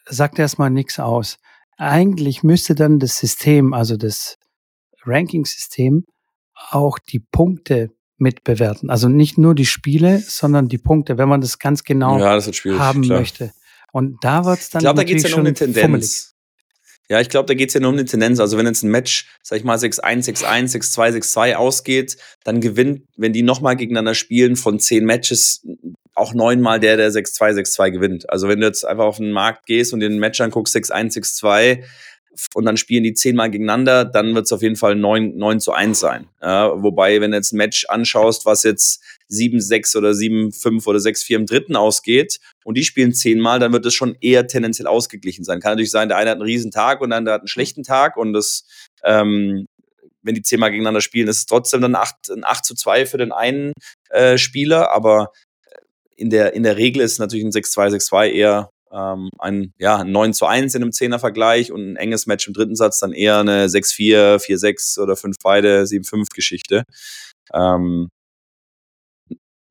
sagt erstmal nichts aus. Eigentlich müsste dann das System, also das Ranking-System, auch die Punkte mitbewerten. Also nicht nur die Spiele, sondern die Punkte, wenn man das ganz genau ja, das haben klar. möchte. Und da wird es dann. Ich glaube, da geht es ja um eine Tendenz. Fummelig. Ja, ich glaube, da geht es ja nur um die Tendenz. Also wenn jetzt ein Match, sag ich mal, 6-1, 6-1, 6-2, 6-2 ausgeht, dann gewinnt, wenn die nochmal gegeneinander spielen, von zehn Matches auch neunmal der, der 6-2, 6-2 gewinnt. Also wenn du jetzt einfach auf den Markt gehst und den Match anguckst, 6-1, 6-2, und dann spielen die zehnmal gegeneinander, dann wird es auf jeden Fall 9, 9 zu 1 sein. Ja, wobei, wenn du jetzt ein Match anschaust, was jetzt 7-6 oder 7-5 oder 6-4 im dritten ausgeht und die spielen zehnmal, dann wird es schon eher tendenziell ausgeglichen sein. Kann natürlich sein, der eine hat einen riesen Tag und der andere hat einen schlechten Tag und das, ähm, wenn die zehnmal gegeneinander spielen, ist es trotzdem dann 8, ein 8 zu 2 für den einen äh, Spieler, aber in der, in der Regel ist natürlich ein 6-2, 6-2 eher ähm, ein, ja, ein 9 zu 1 in einem Zehner-Vergleich und ein enges Match im dritten Satz dann eher eine 6-4, 4-6 oder 5 beide, 7-5-Geschichte. Ähm,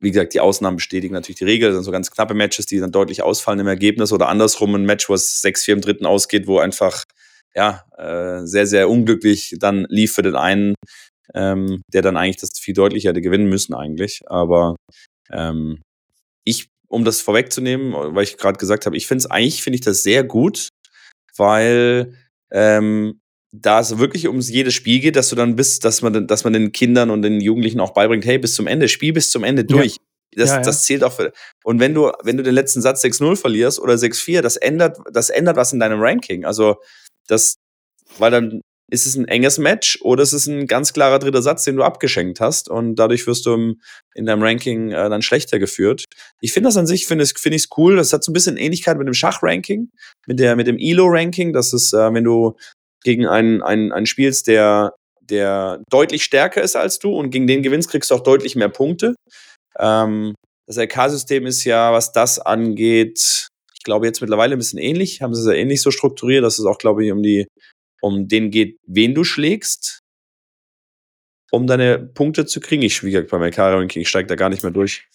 wie gesagt, die Ausnahmen bestätigen natürlich die Regel. Das sind so ganz knappe Matches, die dann deutlich ausfallen im Ergebnis oder andersrum ein Match, wo es 6-4 im dritten ausgeht, wo einfach ja, äh, sehr, sehr unglücklich dann lief für den einen, ähm, der dann eigentlich das viel deutlicher hätte gewinnen müssen eigentlich. Aber ähm, ich um das vorwegzunehmen, weil ich gerade gesagt habe, ich finde es eigentlich, finde ich das sehr gut, weil ähm, da es wirklich ums jedes Spiel geht, dass du dann bist, dass man, dass man den Kindern und den Jugendlichen auch beibringt, hey, bis zum Ende, Spiel bis zum Ende durch. Ja. Das, ja, ja. das zählt auch für. Und wenn du, wenn du den letzten Satz 6-0 verlierst oder 6-4, das ändert, das ändert was in deinem Ranking. Also, das, weil dann ist es ein enges Match oder ist es ein ganz klarer dritter Satz, den du abgeschenkt hast und dadurch wirst du im, in deinem Ranking äh, dann schlechter geführt. Ich finde das an sich, finde ich es cool. Das hat so ein bisschen Ähnlichkeit mit dem Schachranking, mit, der, mit dem ELO-Ranking. Das ist, äh, wenn du gegen einen, einen, einen spielst, der, der deutlich stärker ist als du und gegen den gewinnst, kriegst du auch deutlich mehr Punkte. Ähm, das LK-System ist ja, was das angeht, ich glaube jetzt mittlerweile ein bisschen ähnlich, haben sie es ja ähnlich so strukturiert, dass es auch, glaube ich, um die um den geht, wen du schlägst, um deine Punkte zu kriegen. Ich, wie gesagt, beim LK-Ranking, ich steige da gar nicht mehr durch,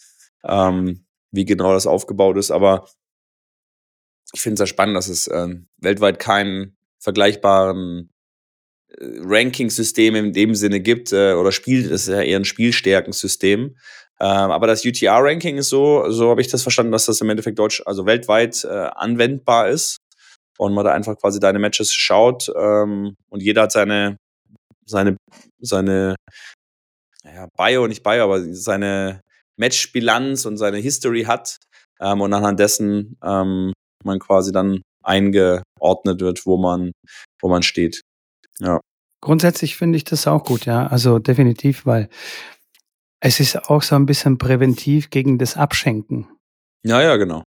ähm, wie genau das aufgebaut ist, aber ich finde es sehr spannend, dass es äh, weltweit keinen vergleichbaren äh, Ranking-System in dem Sinne gibt, äh, oder Spiel, das ist ja eher ein Spielstärkensystem. Ähm, aber das UTR-Ranking ist so, so habe ich das verstanden, dass das im Endeffekt deutsch, also weltweit äh, anwendbar ist und man da einfach quasi deine Matches schaut ähm, und jeder hat seine, seine, seine, ja, Bio, nicht Bio, aber seine Matchbilanz und seine History hat ähm, und anhand dessen ähm, man quasi dann eingeordnet wird, wo man, wo man steht. Ja. grundsätzlich finde ich das auch gut, ja. Also definitiv, weil es ist auch so ein bisschen präventiv gegen das Abschenken. Ja, ja, genau.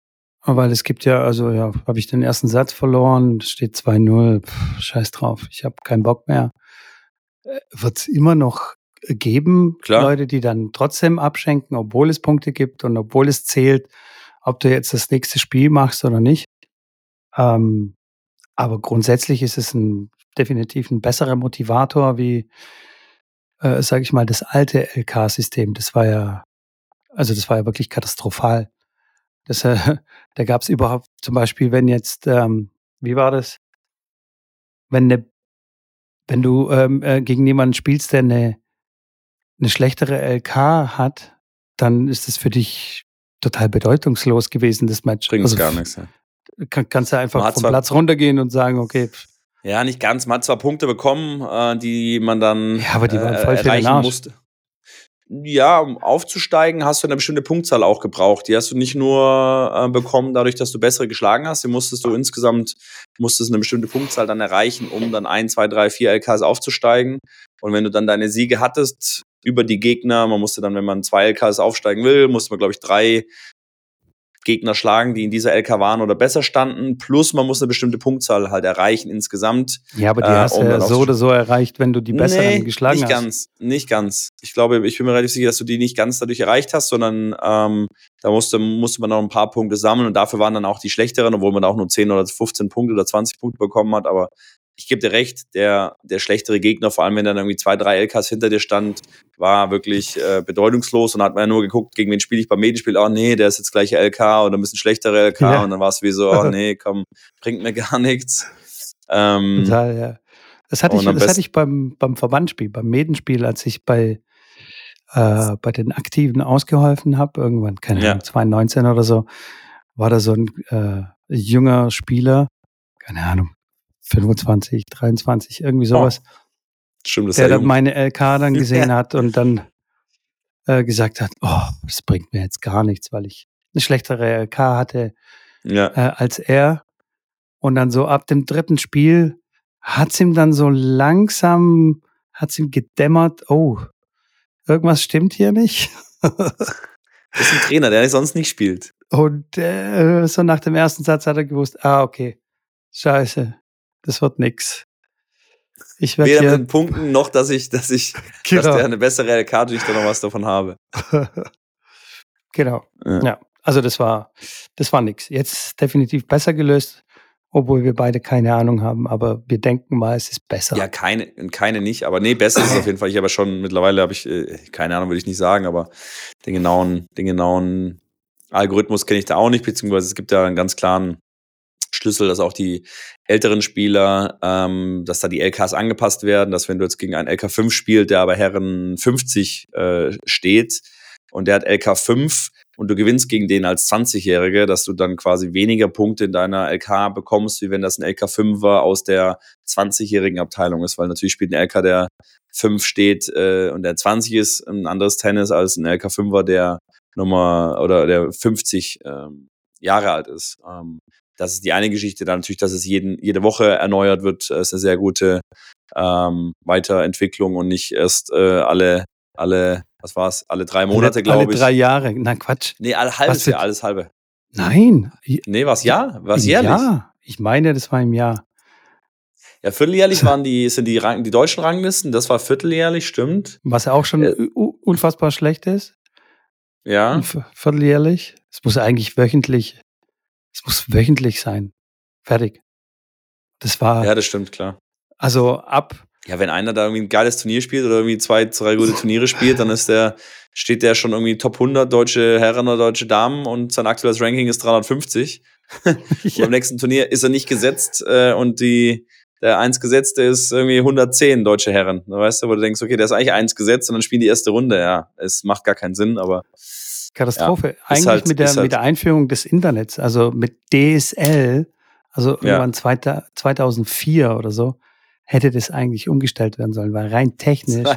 Weil es gibt ja, also ja, habe ich den ersten Satz verloren, steht 2-0, scheiß drauf, ich habe keinen Bock mehr. Äh, Wird es immer noch geben, Klar. Leute, die dann trotzdem abschenken, obwohl es Punkte gibt und obwohl es zählt, ob du jetzt das nächste Spiel machst oder nicht. Ähm, aber grundsätzlich ist es ein, definitiv ein besserer Motivator wie, äh, sage ich mal, das alte LK-System. Das war ja, also das war ja wirklich katastrophal. Das, äh, da gab es überhaupt zum Beispiel, wenn jetzt, ähm, wie war das? Wenn, ne, wenn du ähm, äh, gegen jemanden spielst, der eine, eine schlechtere LK hat, dann ist es für dich total bedeutungslos gewesen, das Match. Bringt Also gar nichts. Ja. Kann, kannst du einfach vom zwar- Platz runtergehen und sagen, okay, pff, ja, nicht ganz. Man hat zwar Punkte bekommen, äh, die man dann Ja, aber die waren äh, voll den erreichen Arsch. musste. Ja, um aufzusteigen, hast du eine bestimmte Punktzahl auch gebraucht. Die hast du nicht nur äh, bekommen, dadurch, dass du bessere geschlagen hast. Die musstest du insgesamt, musstest eine bestimmte Punktzahl dann erreichen, um dann ein, zwei, drei, vier LKs aufzusteigen. Und wenn du dann deine Siege hattest über die Gegner, man musste dann, wenn man zwei LKs aufsteigen will, musste man, glaube ich, drei Gegner schlagen, die in dieser LK waren oder besser standen. Plus man muss eine bestimmte Punktzahl halt erreichen insgesamt. ja, aber die Äh, hast du um ja so oder so erreicht, wenn du die besseren Nee, geschlagen nicht hast. ganz, nicht ganz. Ich glaube, ich bin mir relativ sicher, dass du die nicht ganz dadurch erreicht hast, sondern ähm, da musste, musste man noch ein paar Punkte sammeln und dafür waren dann auch die schlechteren, obwohl man auch nur 10 oder 15 Punkte oder 20 Punkte bekommen hat. Aber ich gebe dir recht, der, der schlechtere Gegner, vor allem wenn dann irgendwie zwei, drei LKs hinter dir stand, war wirklich äh, bedeutungslos und hat man ja nur geguckt, gegen wen spiele ich beim Medienspiel. Oh nee, der ist jetzt gleich LK oder ein bisschen schlechtere LK Ja. und dann war es wie so, oh nee, komm, bringt mir gar nichts. Ähm, Total, ja. Das hatte ich, das hatte ich beim, beim Verbandspiel, beim Medenspiel, als ich bei, äh, bei den Aktiven ausgeholfen habe, irgendwann, keine Ja. Ahnung, 2019 oder so, war da so ein äh, junger Spieler, keine Ahnung, 25, 23, irgendwie sowas, stimmt, das ist der dann meine LK dann gesehen hat und dann äh, gesagt hat, oh, das bringt mir jetzt gar nichts, weil ich eine schlechtere LK hatte ja. äh, als er. Und dann so ab dem dritten Spiel hat's ihm dann so langsam, hat's ihm gedämmert, oh, irgendwas stimmt hier nicht. Das ist ein Trainer, der sonst nicht spielt. Und äh, so nach dem ersten Satz hat er gewusst, ah, okay, scheiße, das wird nix. Ich werde Weder mit den Punkten noch, dass ich, dass ich, dass genau, der eine bessere und ich da noch was davon habe. genau, Ja. ja, also das war, das war nix. Jetzt definitiv besser gelöst, obwohl wir beide keine Ahnung haben, aber wir denken mal, es ist besser. Ja, keine, keine nicht, aber nee, besser ist es auf jeden Fall. Ich habe schon, mittlerweile habe ich, äh, keine Ahnung, würde ich nicht sagen, aber den genauen, den genauen Algorithmus kenne ich da auch nicht, beziehungsweise es gibt ja einen ganz klaren Schlüssel, dass auch die älteren Spieler, ähm, dass da die LKs angepasst werden, dass wenn du jetzt gegen einen LK 5 spielst, der aber Herren 50 äh, steht und der hat LK 5 und du gewinnst gegen den als 20-Jährige, dass du dann quasi weniger Punkte in deiner LK bekommst, wie wenn das ein LK 5er aus der 20-jährigen Abteilung ist, weil natürlich spielt ein LK, der 5 steht äh, und der 20 ist, ein anderes Tennis als ein LK 5er, der Nummer oder der 50 ähm, Jahre alt ist. Ähm, das ist die eine Geschichte. Dann natürlich, dass es jeden, jede Woche erneuert wird, ist eine sehr gute ähm, Weiterentwicklung und nicht erst äh, alle, alle, was war's, alle drei Monate, alle, glaube alle ich. drei Jahre. Na Quatsch. Nee, alle halbes Was Jahr, alles halbe. Nein. Nee, was Jahr? Was jährlich? Jahr. Ich meine, das war im Jahr. Ja, vierteljährlich waren die, sind die, Rang, die deutschen Ranglisten, das war vierteljährlich, stimmt. Was auch schon Äh. unfassbar schlecht ist. Ja. Vierteljährlich. Es muss eigentlich wöchentlich, es muss wöchentlich sein. Fertig. Das war, Ja, das stimmt, klar. also ab, Ja, wenn einer da irgendwie ein geiles Turnier spielt oder irgendwie zwei, drei gute Turniere spielt, dann ist der, steht der schon irgendwie Top 100 deutsche Herren oder deutsche Damen und sein aktuelles Ranking ist 350. Und beim nächsten Turnier ist er nicht gesetzt äh, und die, der eins gesetzte ist irgendwie 110 deutsche Herren. Da weißt du, wo du denkst, okay, der ist eigentlich eins gesetzt und dann spielen die erste Runde. Ja, es macht gar keinen Sinn, aber Katastrophe. Eigentlich halt- mit, der, halt- mit der Einführung des Internets, also mit DSL, also Ja. irgendwann zweita- 2004 oder so, hätte das eigentlich umgestellt werden sollen, weil rein technisch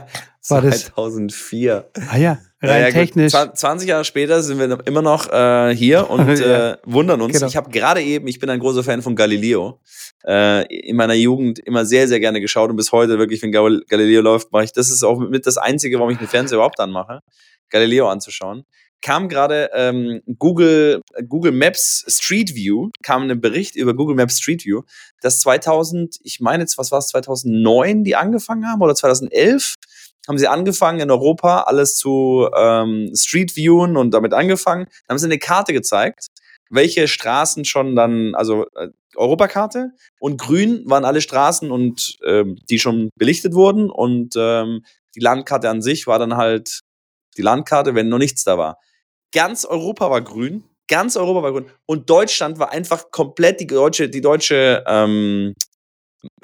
war das 2004. Ah ja, rein ja, technisch. Gut. 20 Jahre später sind wir immer noch äh, hier und ja. äh, wundern uns. Genau. Ich habe gerade eben, ich bin ein großer Fan von Galileo, äh, in meiner Jugend immer sehr, sehr gerne geschaut und bis heute wirklich, wenn Galileo läuft, mache ich, das ist auch mit das Einzige, warum ich den Fernseher überhaupt anmache, Galileo anzuschauen kam gerade ähm, Google, Google Maps Street View, kam ein Bericht über Google Maps Street View, dass 2000, ich meine jetzt, was war es, 2009 die angefangen haben oder 2011 haben sie angefangen in Europa alles zu ähm, Street Viewen und damit angefangen. Dann haben sie eine Karte gezeigt, welche Straßen schon dann, also äh, Europakarte und grün waren alle Straßen und ähm, die schon belichtet wurden und ähm, die Landkarte an sich war dann halt die Landkarte, wenn noch nichts da war. Ganz Europa war grün. Ganz Europa war grün. Und Deutschland war einfach komplett die deutsche, die deutsche, ähm,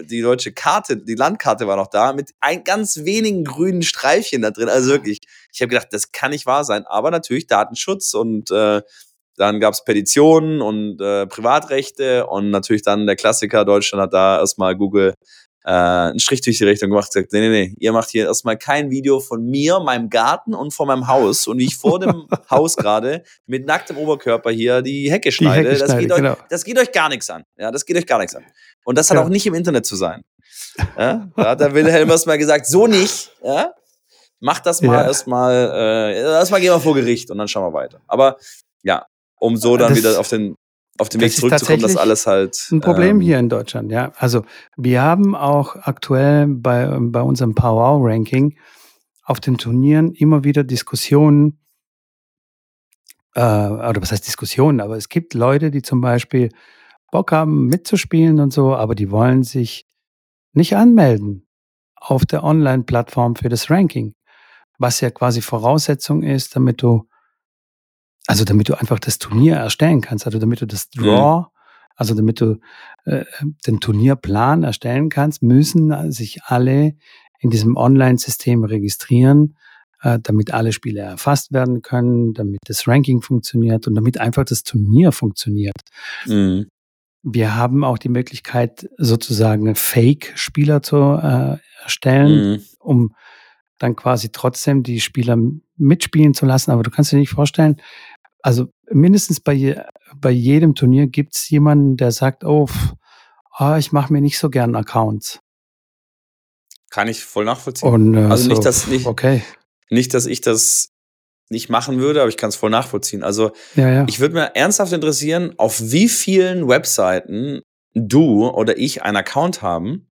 die deutsche Karte, die Landkarte war noch da, mit ein ganz wenigen grünen Streifchen da drin. Also wirklich, ich habe gedacht, das kann nicht wahr sein. Aber natürlich Datenschutz und äh, dann gab es Petitionen und äh, Privatrechte und natürlich dann der Klassiker, Deutschland hat da erstmal Google äh, einen Strich durch die Richtung gemacht, gesagt, nee, nee, nee, ihr macht hier erstmal kein Video von mir, meinem Garten und von meinem Haus und wie ich vor dem Haus gerade mit nacktem Oberkörper hier die Hecke schneide. Die Hecke das, geht euch, genau. das geht euch gar nichts an. Ja, das geht euch gar nichts an. Und das hat ja. auch nicht im Internet zu sein. Ja, da hat der Wilhelm erstmal gesagt, so nicht, ja. Mach das mal ja. erstmal, äh, erstmal gehen wir vor Gericht und dann schauen wir weiter. Aber ja, um so dann das, wieder auf den auf dem Weg zurückzukommen, dass alles halt. Ein Problem ähm, hier in Deutschland, ja. Also wir haben auch aktuell bei, bei unserem Power-Ranking auf den Turnieren immer wieder Diskussionen, äh, oder was heißt Diskussionen, aber es gibt Leute, die zum Beispiel Bock haben mitzuspielen und so, aber die wollen sich nicht anmelden auf der Online-Plattform für das Ranking, was ja quasi Voraussetzung ist, damit du also damit du einfach das Turnier erstellen kannst, also damit du das mhm. Draw, mhm. also damit du äh, den Turnierplan erstellen kannst, müssen sich alle in diesem Online-System registrieren, äh, damit alle Spiele erfasst werden können, damit das Ranking funktioniert und damit einfach das Turnier funktioniert. Mhm. Wir haben auch die Möglichkeit, sozusagen Fake-Spieler zu äh, erstellen, mhm. um dann quasi trotzdem die Spieler mitspielen zu lassen. Aber du kannst dir nicht vorstellen, also mindestens bei, je, bei jedem Turnier gibt es jemanden, der sagt, oh, oh ich mache mir nicht so gern Accounts. Kann ich voll nachvollziehen. Und, äh, also nicht, dass nicht, okay. nicht, dass ich das nicht machen würde, aber ich kann es voll nachvollziehen. Also ja, ja. ich würde mir ernsthaft interessieren, auf wie vielen Webseiten du oder ich einen Account haben,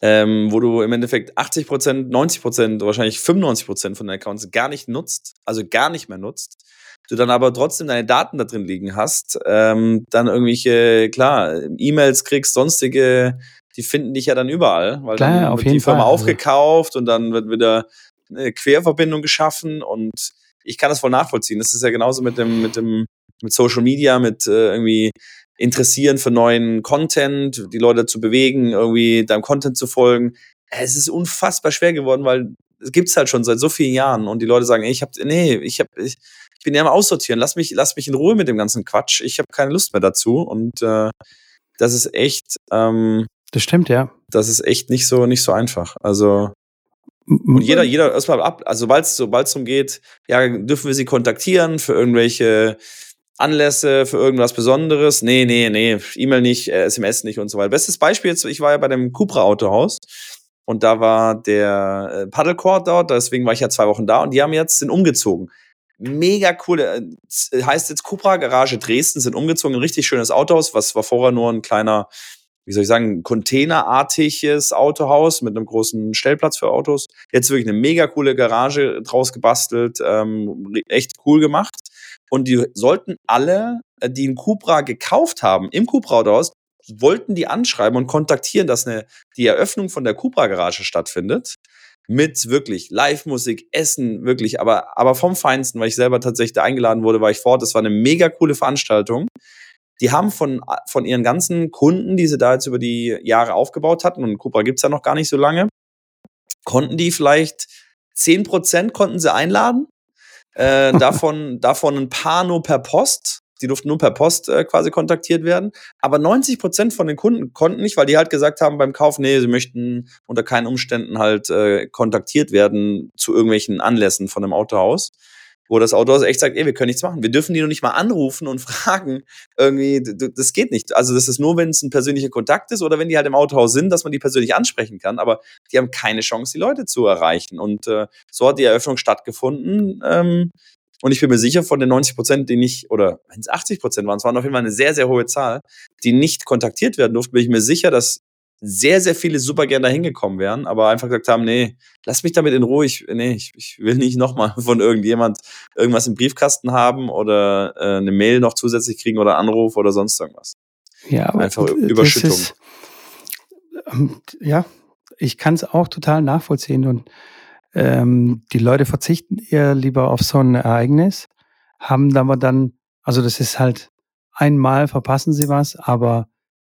ähm, wo du im Endeffekt 80 90% wahrscheinlich 95% von den Accounts gar nicht nutzt, also gar nicht mehr nutzt du dann aber trotzdem deine Daten da drin liegen hast, ähm, dann irgendwelche, klar, E-Mails kriegst, sonstige, die finden dich ja dann überall, weil klar, dann wird die Firma Fall. Aufgekauft und dann wird wieder eine Querverbindung geschaffen und ich kann das voll nachvollziehen. Das ist ja genauso mit dem, mit dem, mit Social Media, mit äh, irgendwie interessieren für neuen Content, die Leute zu bewegen, irgendwie deinem Content zu folgen. Es ist unfassbar schwer geworden, weil es gibt's halt schon seit so vielen Jahren und die Leute sagen, ey, ich hab, nee, ich hab, ich, ich bin ja am Aussortieren, lass mich, lass mich in Ruhe mit dem ganzen Quatsch. Ich habe keine Lust mehr dazu. Und äh, das ist echt. Ähm, das stimmt, ja. Das ist echt nicht so, nicht so einfach. Also. Und jeder, jeder erstmal ab, also sobald es darum geht, ja, dürfen wir sie kontaktieren für irgendwelche Anlässe, für irgendwas Besonderes? Nee, nee, nee, E-Mail nicht, äh, SMS nicht und so weiter. Bestes Beispiel jetzt, ich war ja bei dem Cupra Autohaus und da war der äh, Paddlecourt dort, deswegen war ich ja zwei Wochen da und die haben jetzt, sind umgezogen mega cool. Äh, heißt jetzt Cupra Garage Dresden, sind umgezogen, ein richtig schönes Autohaus, was war vorher nur ein kleiner, wie soll ich sagen, containerartiges Autohaus mit einem großen Stellplatz für Autos. Jetzt wirklich eine mega coole Garage draus gebastelt, ähm, echt cool gemacht. Und die sollten alle, äh, die einen Cupra gekauft haben, im Cupra-Autohaus, wollten die anschreiben und kontaktieren, dass eine, die Eröffnung von der Cupra-Garage stattfindet mit wirklich Live-Musik, Essen, wirklich, aber, aber vom Feinsten, weil ich selber tatsächlich eingeladen wurde, war ich fort. Das war eine mega coole Veranstaltung. Die haben von, von ihren ganzen Kunden, die sie da jetzt über die Jahre aufgebaut hatten, und Cupra gibt's ja noch gar nicht so lange, konnten die vielleicht zehn Prozent konnten sie einladen. Äh, davon, davon ein paar nur per Post die durften nur per Post äh, quasi kontaktiert werden. Aber 90 Prozent von den Kunden konnten nicht, weil die halt gesagt haben beim Kauf, nee, sie möchten unter keinen Umständen halt äh, kontaktiert werden zu irgendwelchen Anlässen von einem Autohaus wo das Autohaus echt sagt, ey, wir können nichts machen. Wir dürfen die noch nicht mal anrufen und fragen. Irgendwie, das geht nicht. Also das ist nur, wenn es ein persönlicher Kontakt ist oder wenn die halt im Autohaus sind, dass man die persönlich ansprechen kann. Aber die haben keine Chance, die Leute zu erreichen. Und äh, so hat die Eröffnung stattgefunden. Ähm, und ich bin mir sicher, von den 90 Prozent, die nicht, oder wenn es 80 Prozent waren, es waren auf jeden Fall eine sehr, sehr hohe Zahl, die nicht kontaktiert werden durften, bin ich mir sicher, dass sehr, sehr viele super gerne da hingekommen wären, aber einfach gesagt haben, nee, lass mich damit in Ruhe, ich, nee, ich, ich will nicht nochmal von irgendjemand irgendwas im Briefkasten haben oder äh, eine Mail noch zusätzlich kriegen oder Anruf oder sonst irgendwas. Ja, aber einfach Überschüttung. Ist, ähm, ja, ich kann es auch total nachvollziehen und ähm, die Leute verzichten eher lieber auf so ein Ereignis, haben aber dann, also das ist halt einmal verpassen sie was, aber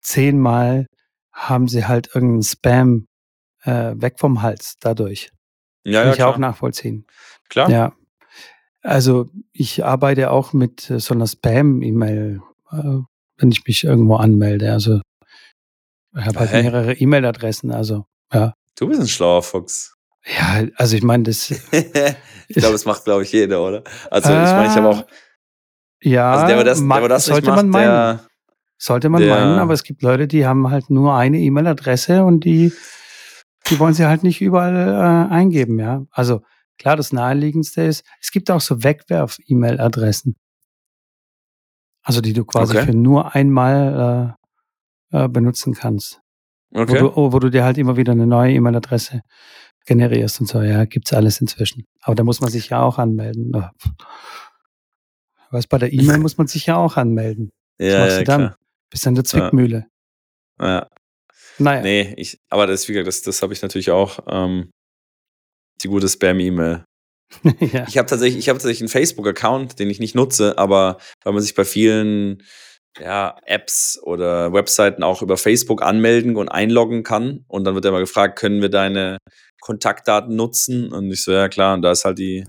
zehnmal haben sie halt irgendeinen Spam äh, weg vom Hals dadurch. Ja, Kann ja, ich klar. auch nachvollziehen. Klar. Ja. Also ich arbeite auch mit äh, so einer Spam-E-Mail, äh, wenn ich mich irgendwo anmelde. Also ich habe halt mehrere E-Mail-Adressen. Also ja. Du bist ein schlauer Fuchs. Ja, also ich meine, das. ich glaube, das macht, glaube ich, jeder, oder? Also ich meine, ich habe auch. Ja, also der, der das, der, das sollte macht, man meinen. Der, sollte man meinen, aber es gibt Leute, die haben halt nur eine E-Mail-Adresse und die, die wollen sie halt nicht überall äh, eingeben, ja. Also klar, das naheliegendste ist, es gibt auch so Wegwerf-E-Mail-Adressen. Also die du quasi okay. für nur einmal äh, äh, benutzen kannst. Okay. Wo du, wo du dir halt immer wieder eine neue E-Mail-Adresse generierst und so. Ja, gibt's alles inzwischen. Aber da muss man sich ja auch anmelden. Was bei der E-Mail muss man sich ja auch anmelden. Was ja, machst ja, du dann? Klar. Bist in der Zwickmühle. Ja. ja. Naja. Nee, ich, aber das, wie gesagt, das, das habe ich natürlich auch. Ähm, die gute Spam-E-Mail. ja. Ich habe tatsächlich, ich habe tatsächlich einen Facebook-Account, den ich nicht nutze, aber weil man sich bei vielen ja, Apps oder Webseiten auch über Facebook anmelden und einloggen kann. Und dann wird immer gefragt, können wir deine Kontaktdaten nutzen? Und ich so, ja klar, und da ist halt die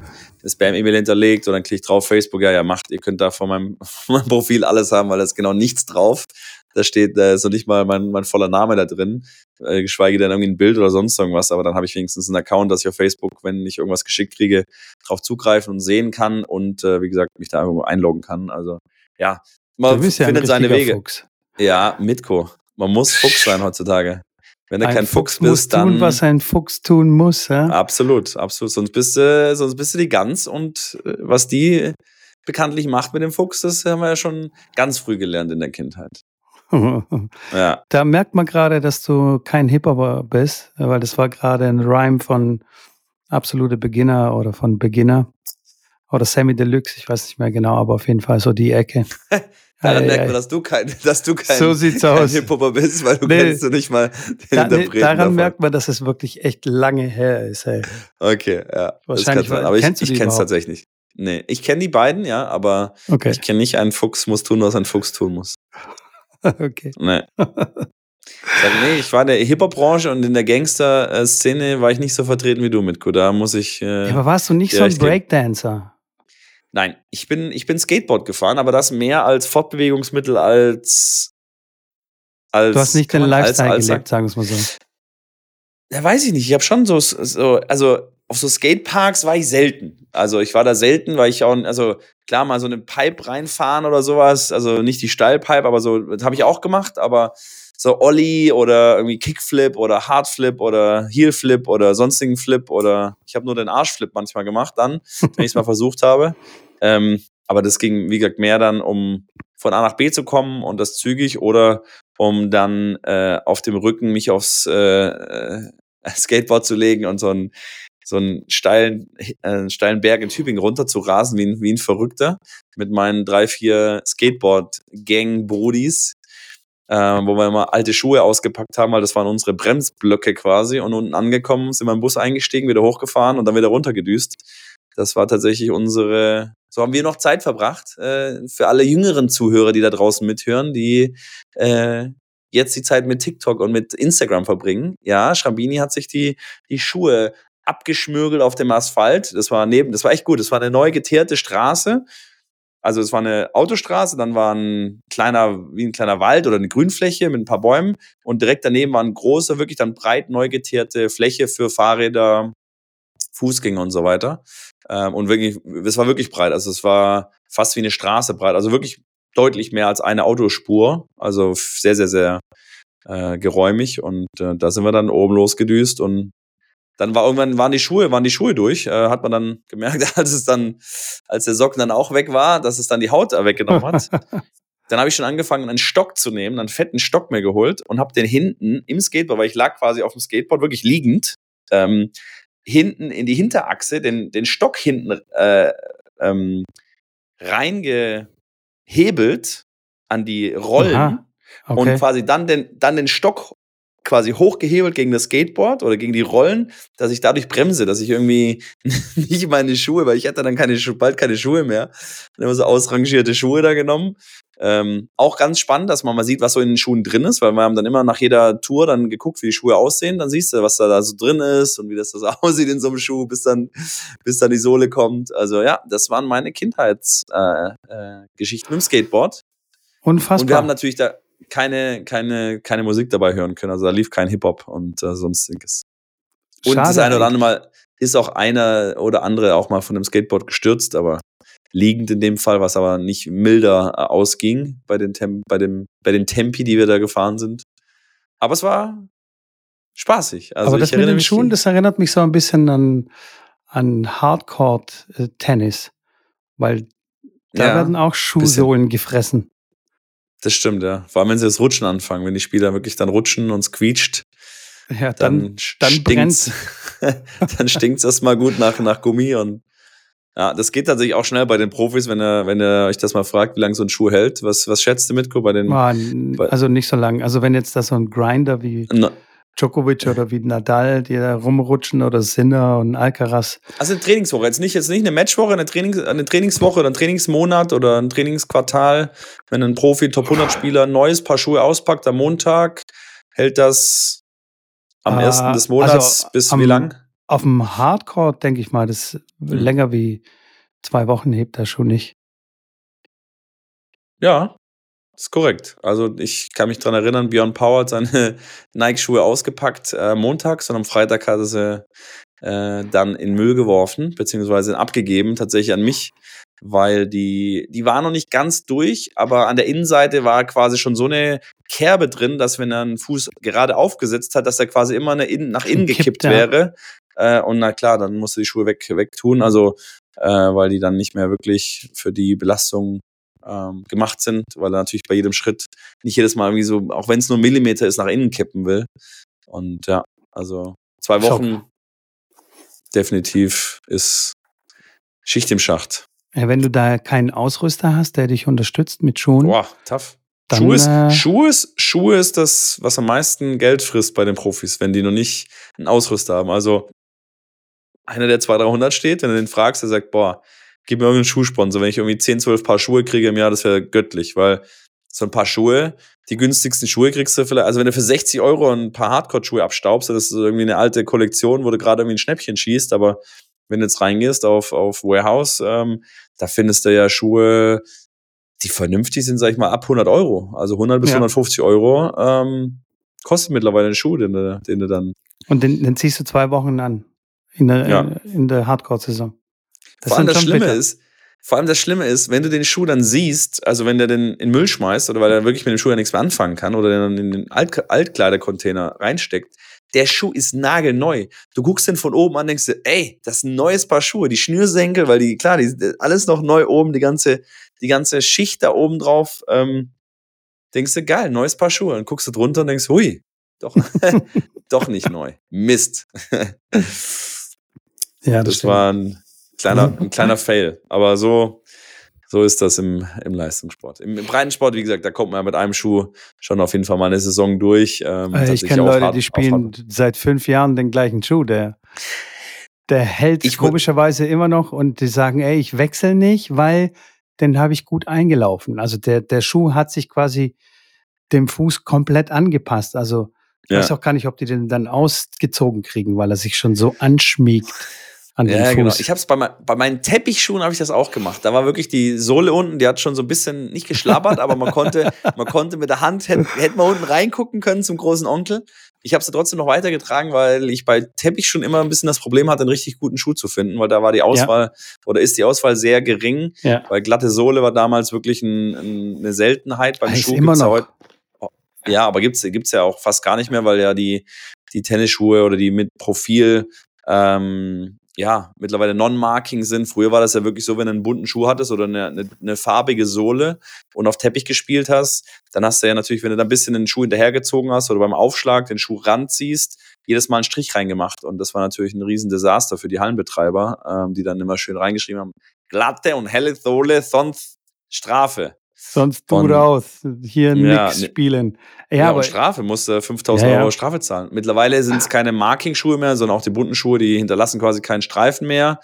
Spam-E-Mail hinterlegt und dann klicke ich drauf, Facebook, ja, ja, macht, ihr könnt da von meinem, von meinem Profil alles haben, weil da ist genau nichts drauf. Da steht, da ist noch nicht mal mein, mein voller Name da drin, äh, geschweige denn irgendwie ein Bild oder sonst irgendwas, aber dann habe ich wenigstens einen Account, dass ich auf Facebook, wenn ich irgendwas geschickt kriege, drauf zugreifen und sehen kann und äh, wie gesagt, mich da irgendwo einloggen kann. Also ja, man findet seine Wege. Fuchs. Ja, Mitko. Man muss Fuchs sein heutzutage. Wenn du ein kein Fuchs, Fuchs bist, dann. Tun, was ein Fuchs tun muss, ja? Absolut, absolut. Sonst bist du, sonst bist du die Gans und äh, was die bekanntlich macht mit dem Fuchs, das haben wir ja schon ganz früh gelernt in der Kindheit. ja. Da merkt man gerade, dass du kein Hip-Hopper bist, weil das war gerade ein Rhyme von absolute Beginner oder von Beginner oder Sammy Deluxe, ich weiß nicht mehr genau, aber auf jeden Fall so die Ecke. Daran merkt man, dass du kein, dass du kein, so sieht's kein aus. Hip-Hopper bist, weil du nee, kennst du nicht mal den da, nee, Daran davon. merkt man, dass es wirklich echt lange her ist. Hey. Okay, ja. Wahrscheinlich. Das kann aber ich, ich kenne es tatsächlich nicht. Nee, ich kenne die beiden, ja, aber okay. ich kenne nicht einen Fuchs muss tun, was ein Fuchs tun muss. okay. Nee. Sag, nee, ich war in der Hip-Hop-Branche und in der Gangster-Szene war ich nicht so vertreten wie du, Mitko. Da muss ich. Äh, ja, aber warst du nicht so ein Breakdancer? Nein, ich bin, ich bin Skateboard gefahren, aber das mehr als Fortbewegungsmittel als. als du hast nicht den Lifestyle als, als, gelebt, sagen wir es mal so. Ja, weiß ich nicht. Ich habe schon so, so, also auf so Skateparks war ich selten. Also ich war da selten, weil ich auch, also klar, mal so eine Pipe reinfahren oder sowas, also nicht die Steilpipe, aber so, das habe ich auch gemacht, aber so Ollie oder irgendwie Kickflip oder Hardflip oder Heelflip oder sonstigen Flip oder ich habe nur den Arschflip manchmal gemacht dann, wenn ich es mal versucht habe. Ähm, aber das ging, wie gesagt, mehr dann, um von A nach B zu kommen und das zügig oder um dann äh, auf dem Rücken mich aufs äh, äh Skateboard zu legen und so einen, so einen steilen, äh, steilen Berg in Tübingen runter zu rasen wie ein, wie ein Verrückter mit meinen drei, vier Skateboard-Gang-Brudis, äh, wo wir immer alte Schuhe ausgepackt haben, weil das waren unsere Bremsblöcke quasi. Und unten angekommen sind wir im Bus eingestiegen, wieder hochgefahren und dann wieder runtergedüst. Das war tatsächlich unsere, so haben wir noch Zeit verbracht. Äh, für alle jüngeren Zuhörer, die da draußen mithören, die äh, jetzt die Zeit mit TikTok und mit Instagram verbringen. Ja, Schrambini hat sich die, die Schuhe abgeschmürgelt auf dem Asphalt. Das war neben, das war echt gut. Das war eine neu geteerte Straße Also es war eine Autostraße, dann war ein kleiner, wie ein kleiner Wald oder eine Grünfläche mit ein paar Bäumen und direkt daneben war eine große, wirklich dann breit neu geteerte Fläche für Fahrräder, Fußgänger und so weiter. Ähm, und wirklich, es war wirklich breit. Also es war fast wie eine Straße breit. Also wirklich deutlich mehr als eine Autospur. Also sehr, sehr, sehr äh, geräumig. Und äh, da sind wir dann oben losgedüst und dann war irgendwann waren die Schuhe, waren die Schuhe durch, äh, hat man dann gemerkt, als es dann, als der Socken dann auch weg war, dass es dann die Haut weggenommen hat. dann habe ich schon angefangen, einen Stock zu nehmen, einen fetten Stock mir geholt und habe den hinten im Skateboard, weil ich lag quasi auf dem Skateboard wirklich liegend, ähm, hinten in die Hinterachse den, den Stock hinten äh, ähm, reingehebelt an die Rollen okay. und quasi dann den, dann den Stock quasi hochgehebelt gegen das Skateboard oder gegen die Rollen, dass ich dadurch bremse, dass ich irgendwie nicht meine Schuhe, weil ich hatte dann keine, bald keine Schuhe mehr. Dann haben wir so ausrangierte Schuhe da genommen. Ähm, auch ganz spannend, dass man mal sieht, was so in den Schuhen drin ist, weil wir haben dann immer nach jeder Tour dann geguckt, wie die Schuhe aussehen. Dann siehst du, was da, da so drin ist und wie das, das aussieht in so einem Schuh, bis dann, bis dann die Sohle kommt. Also ja, das waren meine Kindheitsgeschichten äh, äh, mit dem Skateboard. Unfassbar. Und wir haben natürlich da, keine, keine, keine Musik dabei hören können. Also da lief kein Hip-Hop und äh, sonstiges. Und Schade, das eine oder andere Mal ist auch einer oder andere auch mal von dem Skateboard gestürzt, aber liegend in dem Fall, was aber nicht milder äh, ausging bei den, Tem bei, dem, bei den Tempi, die wir da gefahren sind. Aber es war spaßig. Also aber das mit den Schuhen, das erinnert mich so ein bisschen an, an Hardcore-Tennis, weil da ja, werden auch Schuhsohlen gefressen. Das stimmt, ja. Vor allem, wenn sie das Rutschen anfangen, wenn die Spieler wirklich dann rutschen und es quietscht. Ja, dann, dann, dann es dann stinkt's erstmal gut nach, nach Gummi und ja, das geht tatsächlich auch schnell bei den Profis, wenn ihr, wenn ihr euch das mal fragt, wie lange so ein Schuh hält. Was, was schätzt du, Mitko, bei den? also nicht so lang. Also wenn jetzt da so ein Grinder wie no. Djokovic oder wie Nadal, die da rumrutschen oder Sinner und Alcaraz. Also eine Trainingswoche, jetzt nicht, jetzt nicht eine Matchwoche, eine, Trainings, eine Trainingswoche oder ein Trainingsmonat oder ein Trainingsquartal. Wenn ein Profi, Top 100 Spieler ein neues Paar Schuhe auspackt am Montag, hält das am äh, ersten des Monats also bis am, wie lang? Auf dem Hardcore denke ich mal, das mhm. länger wie zwei Wochen hebt er schon nicht. Ja, ist korrekt. Also ich kann mich daran erinnern, Björn Power hat seine Nike-Schuhe ausgepackt äh, montags und am Freitag hat er sie äh, dann in Müll geworfen, beziehungsweise abgegeben, tatsächlich an mich, weil die, die war noch nicht ganz durch, aber an der Innenseite war quasi schon so eine Kerbe drin, dass wenn er einen Fuß gerade aufgesetzt hat, dass er quasi immer eine in, nach innen gekippt ja. wäre. Äh, und na klar, dann musste die Schuhe weg, weg tun, also äh, weil die dann nicht mehr wirklich für die Belastung ähm, gemacht sind, weil er natürlich bei jedem Schritt nicht jedes Mal irgendwie so, auch wenn es nur ein Millimeter ist, nach innen kippen will. Und ja, also zwei Wochen Schock. definitiv ist Schicht im Schacht. Ja, wenn du da keinen Ausrüster hast, der dich unterstützt mit Schuhen. Boah, tough. Dann, Schuhe, ist, äh, Schuhe, ist, Schuhe ist das, was am meisten Geld frisst bei den Profis, wenn die noch nicht einen Ausrüster haben. Also einer, der 200, 300 steht, wenn du den fragst, der sagt, boah, gib mir irgendeinen Schuhsponsor. Wenn ich irgendwie 10, 12 Paar Schuhe kriege im Jahr, das wäre göttlich, weil so ein paar Schuhe, die günstigsten Schuhe kriegst du vielleicht, also wenn du für 60 Euro ein paar Hardcore-Schuhe abstaubst, das ist irgendwie eine alte Kollektion, wo du gerade irgendwie ein Schnäppchen schießt, aber wenn du jetzt reingehst auf, auf Warehouse, ähm, da findest du ja Schuhe, die vernünftig sind, sag ich mal, ab 100 Euro. Also 100 bis ja. 150 Euro ähm, kostet mittlerweile ein Schuh, den du, den du dann. Und den, den ziehst du zwei Wochen an in der, ja. in, in der Hardcore-Saison. Das vor allem das Schlimme bitter. ist, vor allem das Schlimme ist, wenn du den Schuh dann siehst, also wenn der den in Müll schmeißt oder weil er wirklich mit dem Schuh ja nichts mehr anfangen kann oder den in den Alt Altkleidercontainer reinsteckt, der Schuh ist nagelneu. Du guckst den von oben an, denkst du, ey, das ist ein neues Paar Schuhe. Die Schnürsenkel, weil die, klar, die alles noch neu oben, die ganze, die ganze Schicht da oben drauf. Ähm, denkst du, geil, neues Paar Schuhe. Und guckst du drunter und denkst, hui, doch, doch nicht neu. Mist. ja, das, das war ein Kleiner, mhm. ein kleiner Fail. Aber so, so ist das im, im Leistungssport. Im, Im Breitensport, wie gesagt, da kommt man mit einem Schuh schon auf jeden Fall mal eine Saison durch. Ähm, ich kenne Leute, hart, die spielen seit fünf Jahren den gleichen Schuh, der, der hält ich komischerweise immer noch und die sagen, ey, ich wechsle nicht, weil den habe ich gut eingelaufen. Also der, der Schuh hat sich quasi dem Fuß komplett angepasst. Also ich ja. weiß auch gar nicht, ob die den dann ausgezogen kriegen, weil er sich schon so anschmiegt an den Ja, Fuß. genau. Ich habe es bei, mein, bei meinen Teppichschuhen habe ich das auch gemacht. Da war wirklich die Sohle unten, die hat schon so ein bisschen nicht geschlabbert, aber man konnte, man konnte mit der Hand hätte hätte man unten reingucken können zum großen Onkel. Ich habe sie trotzdem noch weitergetragen, weil ich bei Teppichschuhen immer ein bisschen das Problem hatte, einen richtig guten Schuh zu finden, weil da war die Auswahl oder ist die Auswahl sehr gering, ja. weil glatte Sohle war damals wirklich ein, ein, eine Seltenheit beim Ist Schuh. immer Gibt's ja noch. heute- ja, aber gibt's gibt's ja auch fast gar nicht mehr, weil ja die die Tennisschuhe oder die mit Profil ähm, ja mittlerweile Non-Marking sind. Früher war das ja wirklich so, wenn du einen bunten Schuh hattest oder eine, eine, eine farbige Sohle und auf Teppich gespielt hast, dann hast du ja natürlich, wenn du da ein bisschen den Schuh hinterhergezogen hast oder beim Aufschlag den Schuh ranziehst, jedes Mal einen Strich reingemacht. Und das war natürlich ein Riesendesaster für die Hallenbetreiber, ähm, die dann immer schön reingeschrieben haben, glatte und helle Sohle, sonst Strafe. Sonst du raus. Hier Ja, nix ne- spielen. Ja, Ja, aber und Strafe, musste 5000 Ja. Euro Strafe zahlen. Mittlerweile sind es keine Marking-Schuhe mehr, sondern auch die bunten Schuhe, die hinterlassen quasi keinen Streifen mehr.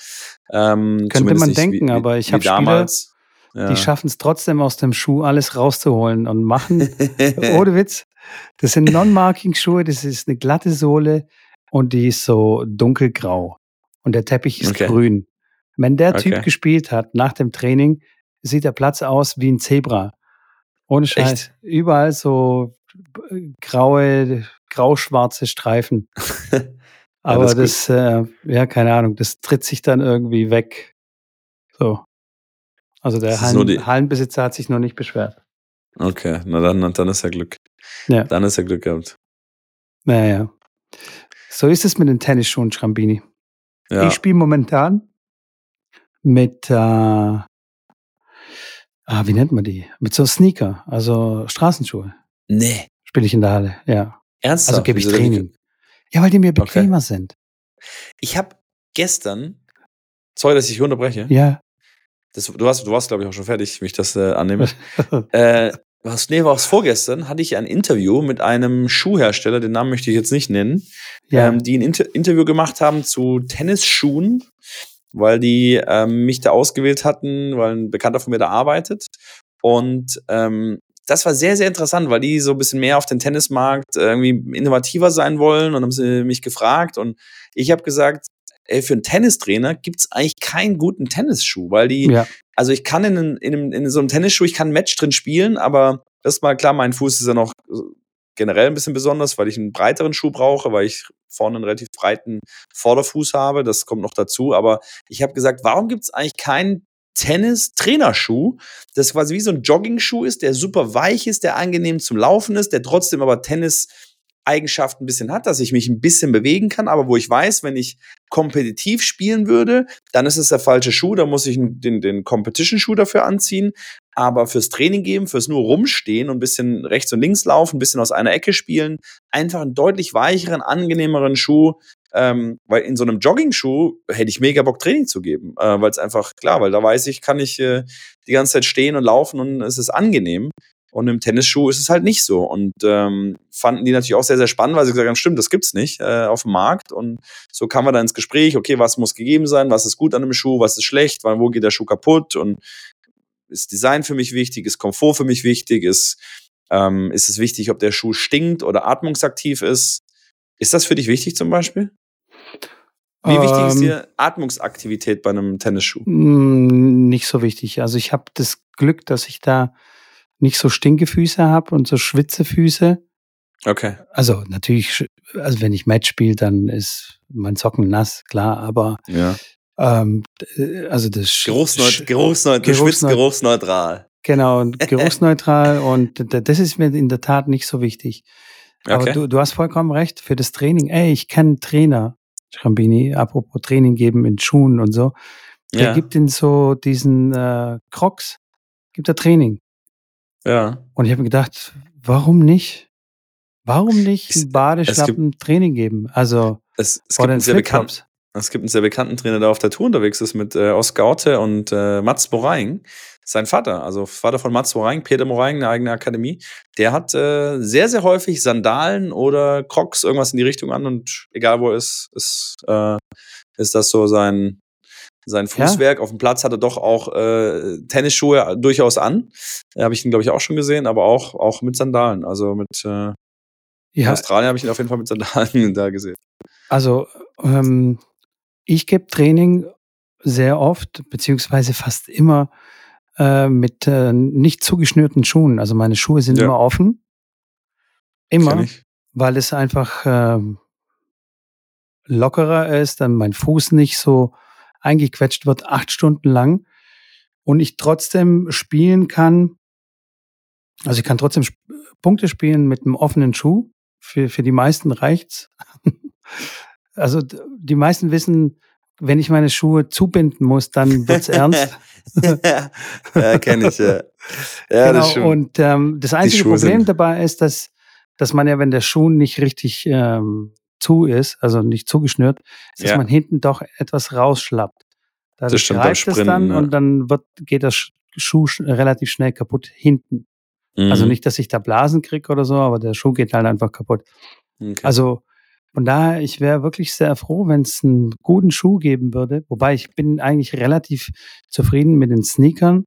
Ähm, Könnte man denken, wie, aber ich wie hab Spieler, die schaffen es trotzdem aus dem Schuh alles rauszuholen und machen, ohne Witz, das sind Non-Marking-Schuhe, das ist eine glatte Sohle und die ist so dunkelgrau. Und der Teppich ist Okay. grün. Wenn der Typ Okay. gespielt hat nach dem Training, sieht der Platz aus wie ein Zebra. Ohne Scheiß. Echt? Überall so äh, graue, grau-schwarze Streifen. Aber das das, ist äh, ja, keine Ahnung, das tritt sich dann irgendwie weg. So. Also der Das Hallen, die- Hallenbesitzer hat sich noch nicht beschwert. Okay, na dann, dann ist ja Glück. Ja. Dann ist ja Glück gehabt. Naja. So ist es mit den Tennisschuhen, Schrambini. Ja. Ich spiele momentan mit, äh, ah, wie nennt man die? Mit so Sneaker, also Straßenschuhe. nee. Spiele ich in der Halle, ja. Ernsthaft? Also gebe ich Wieso? Training. Ja, weil die mir bequemer sind. Ich habe gestern, sorry, dass ich dich unterbreche. Ja. Das, du, hast, du warst, glaube ich, auch schon fertig, wie ich das äh, annehme. äh, was, nee, was vorgestern hatte ich ein Interview mit einem Schuhhersteller, den Namen möchte ich jetzt nicht nennen, ja. ähm, die ein Inter Interview gemacht haben zu Tennisschuhen, weil die ähm, mich da ausgewählt hatten, weil ein Bekannter von mir da arbeitet. Und ähm, das war sehr, sehr interessant, weil die so ein bisschen mehr auf den Tennismarkt irgendwie innovativer sein wollen und haben sie mich gefragt. Und ich habe gesagt, ey, für einen Tennistrainer gibt's eigentlich keinen guten Tennisschuh, weil die, ja. also ich kann in, in, in so einem Tennisschuh, ich kann ein Match drin spielen, aber das ist mal klar, mein Fuß ist ja noch generell ein bisschen besonders, weil ich einen breiteren Schuh brauche, weil ich vorne einen relativ breiten Vorderfuß habe. Das kommt noch dazu. Aber ich habe gesagt, warum gibt es eigentlich keinen Tennis-Trainerschuh, das quasi wie so ein Jogging-Schuh ist, der super weich ist, der angenehm zum Laufen ist, der trotzdem aber Tennis Eigenschaften ein bisschen hat, dass ich mich ein bisschen bewegen kann, aber wo ich weiß, wenn ich kompetitiv spielen würde, dann ist es der falsche Schuh, da muss ich den, den Competition-Schuh dafür anziehen. Aber fürs Training geben, fürs nur rumstehen und ein bisschen rechts und links laufen, ein bisschen aus einer Ecke spielen, einfach einen deutlich weicheren, angenehmeren Schuh. Ähm, weil in so einem Jogging-Schuh hätte ich mega Bock, Training zu geben. Äh, weil es einfach, klar, weil da weiß ich, kann ich äh, die ganze Zeit stehen und laufen und es ist angenehm. Und im Tennisschuh ist es halt nicht so. Und ähm, fanden die natürlich auch sehr, sehr spannend, weil sie gesagt haben, stimmt, das gibt's nicht äh, auf dem Markt. Und so kam man dann ins Gespräch, okay, was muss gegeben sein, was ist gut an einem Schuh, was ist schlecht, wann, wo geht der Schuh kaputt und ist Design für mich wichtig, ist Komfort für mich wichtig, ist, ähm, ist es wichtig, ob der Schuh stinkt oder atmungsaktiv ist. Ist das für dich wichtig zum Beispiel? Wie wichtig ist Ähm, dir Atmungsaktivität bei einem Tennisschuh? Mm, Nicht so wichtig. Also ich habe das Glück, dass ich da nicht so Stinkefüße habe und so Schwitzefüße. Okay. Also natürlich, also wenn ich Match spiele, dann ist mein Socken nass, klar, aber Ja. Ähm, d- also das Geruchsneut Geruchsneut Geruchsneut- geruchsneutral. Genau, geruchsneutral und das ist mir in der Tat nicht so wichtig. Aber Okay. du, du hast vollkommen recht, für das Training, ey, ich kenne Trainer, Schrambini, apropos Training geben in Schuhen und so, der Ja. gibt in so diesen äh, Crocs, gibt er Training. Ja. Und ich habe mir gedacht, warum nicht? Warum nicht Badeschlappen Training geben? Also Es, es, gibt den einen sehr bekannten. Es gibt einen sehr bekannten Trainer, der auf der Tour unterwegs ist mit äh, Oskar Otte und äh, Mats Moraing. Sein Vater, also Vater von Mats Moraing, Peter Moraing, eine eigene Akademie, der hat äh, sehr, sehr häufig Sandalen oder Crocs, irgendwas in die Richtung an und egal wo er ist, ist, äh, ist das so sein, sein Ja. Fußwerk. Auf dem Platz hat er doch auch äh, Tennisschuhe durchaus an. Da habe ich ihn, glaube ich, auch schon gesehen, aber auch, auch mit Sandalen. Also mit äh, Ja, Australien habe ich ihn auf jeden Fall mit Sandalen da gesehen. also ähm, ich gebe Training sehr oft, beziehungsweise fast immer äh, mit äh, nicht zugeschnürten Schuhen. Also meine Schuhe sind Ja. immer offen. Immer, weil es einfach ähm, lockerer ist, dann mein Fuß nicht so eingequetscht wird, acht Stunden lang. Und ich trotzdem spielen kann, also ich kann trotzdem sp Punkte spielen mit einem offenen Schuh. Für, für die meisten reicht's. also die meisten wissen, wenn ich meine Schuhe zubinden muss, dann wird's ernst. ja, kenne ich, ja. Ja, genau. das stimmt. Und ähm, das einzige Problem sind- dabei ist, dass, dass man ja, wenn der Schuh nicht richtig ähm, zu ist, also nicht zugeschnürt, ist, dass Ja. man hinten doch etwas rausschlappt. Dadurch stimmt beim greift es Sprinten, dann ja. und dann wird, geht der Sch- Schuh sch- relativ schnell kaputt hinten. Also Mhm. nicht, dass ich da Blasen kriege oder so, aber der Schuh geht halt einfach kaputt. Okay. Also von daher, ich wäre wirklich sehr froh, wenn es einen guten Schuh geben würde. Wobei ich bin eigentlich relativ zufrieden mit den Sneakern,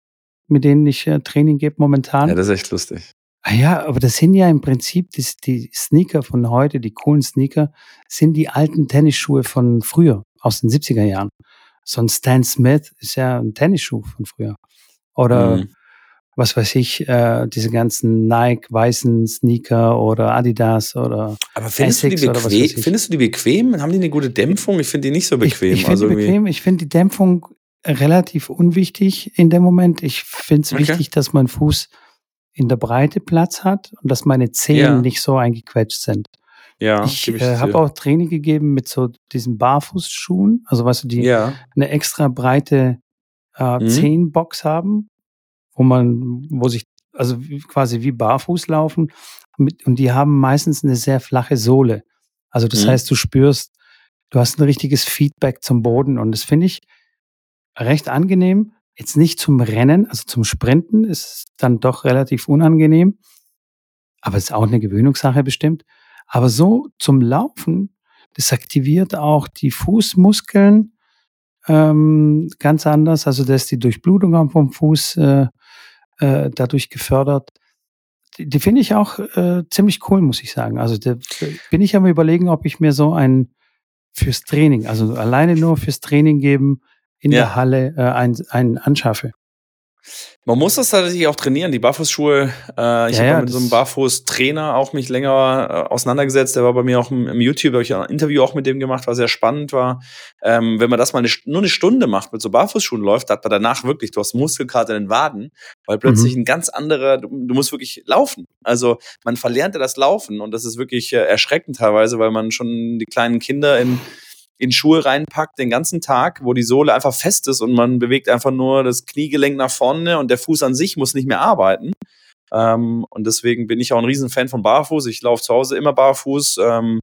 mit denen ich äh, Training gebe momentan. ja, das ist echt lustig. Ah ja, aber das sind ja im Prinzip die, die Sneaker von heute, die coolen Sneaker, sind die alten Tennisschuhe von früher, aus den 70er Jahren. So ein Stan Smith ist ja ein Tennisschuh von früher. Oder Mhm. Was weiß ich, äh, diese ganzen Nike weißen Sneaker oder Adidas oder Aber findest du, die Essex was weiß bequem, findest du die bequem? Haben die eine gute Dämpfung? Ich finde die nicht so bequem. Ich, ich finde also die bequem. Ich finde die Dämpfung relativ unwichtig in dem Moment. Ich finde es Okay. wichtig, dass mein Fuß in der Breite Platz hat und dass meine Zehen Ja. nicht so eingequetscht sind. ja, ich äh, habe auch Training gegeben mit so diesen Barfußschuhen, also weißt du, die Ja, eine extra breite äh, Mhm. Zehenbox haben, wo man, wo sich, also quasi wie barfuß laufen. Mit, und die haben meistens eine sehr flache Sohle. Also das Mhm. heißt, du spürst, du hast ein richtiges Feedback zum Boden. Und das finde ich recht angenehm. Jetzt nicht zum Rennen, also zum Sprinten ist es dann doch relativ unangenehm. Aber es ist auch eine Gewöhnungssache bestimmt. Aber so zum Laufen, das aktiviert auch die Fußmuskeln ähm, ganz anders. Also da ist die Durchblutung vom Fuß äh, äh, dadurch gefördert. Die, die finde ich auch äh, ziemlich cool, muss ich sagen. Also da bin ich am überlegen, ob ich mir so ein fürs Training, also alleine nur fürs Training geben in Ja. der Halle äh, ein, einen anschaffe. Man muss das tatsächlich auch trainieren, die Barfußschuhe. Äh, ich Ja, habe ja, mit so einem Barfußtrainer auch mich länger äh, auseinandergesetzt. Der war bei mir auch im, im YouTube, habe ich ein Interview auch mit dem gemacht, was sehr spannend war. Ähm, wenn man das mal eine, nur eine Stunde macht, mit so Barfußschuhen läuft, hat man danach wirklich, du hast Muskelkater in den Waden, weil plötzlich Mhm. ein ganz anderer, du, du musst wirklich laufen. Also man verlernt ja das Laufen und das ist wirklich äh, erschreckend teilweise, weil man schon die kleinen Kinder in in Schuhe reinpackt den ganzen Tag, wo die Sohle einfach fest ist und man bewegt einfach nur das Kniegelenk nach vorne und der Fuß an sich muss nicht mehr arbeiten. Ähm, und deswegen bin ich auch ein Riesenfan von Barfuß. Ich laufe zu Hause immer barfuß. Ähm,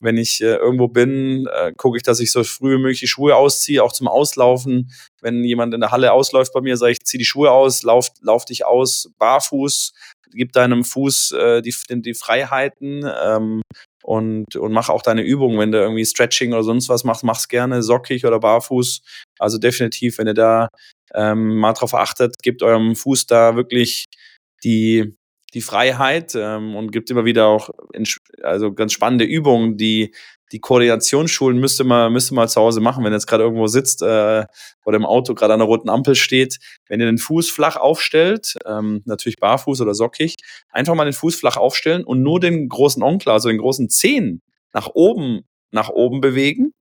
wenn ich äh, irgendwo bin, äh, gucke ich, dass ich so früh wie möglich die Schuhe ausziehe, auch zum Auslaufen. Wenn jemand in der Halle ausläuft bei mir, sage ich, zieh die Schuhe aus, lauf, lauf dich aus, barfuß, gib deinem Fuß äh, die, die, Freiheiten. Ähm, und, und mach auch deine Übungen, wenn du irgendwie Stretching oder sonst was machst, mach's gerne sockig oder barfuß. Also definitiv, wenn ihr da ähm, mal drauf achtet, gebt eurem Fuß da wirklich die, die Freiheit ähm, und gibt immer wieder auch in, also ganz spannende Übungen, die die Koordinationsschulen müsste man, müsste mal zu Hause machen, wenn ihr jetzt gerade irgendwo sitzt äh, oder im Auto gerade an der roten Ampel steht. Wenn ihr den Fuß flach aufstellt, ähm, natürlich barfuß oder sockig, einfach mal den Fuß flach aufstellen und nur den großen Onkel, also den großen Zehen, nach oben, nach oben bewegen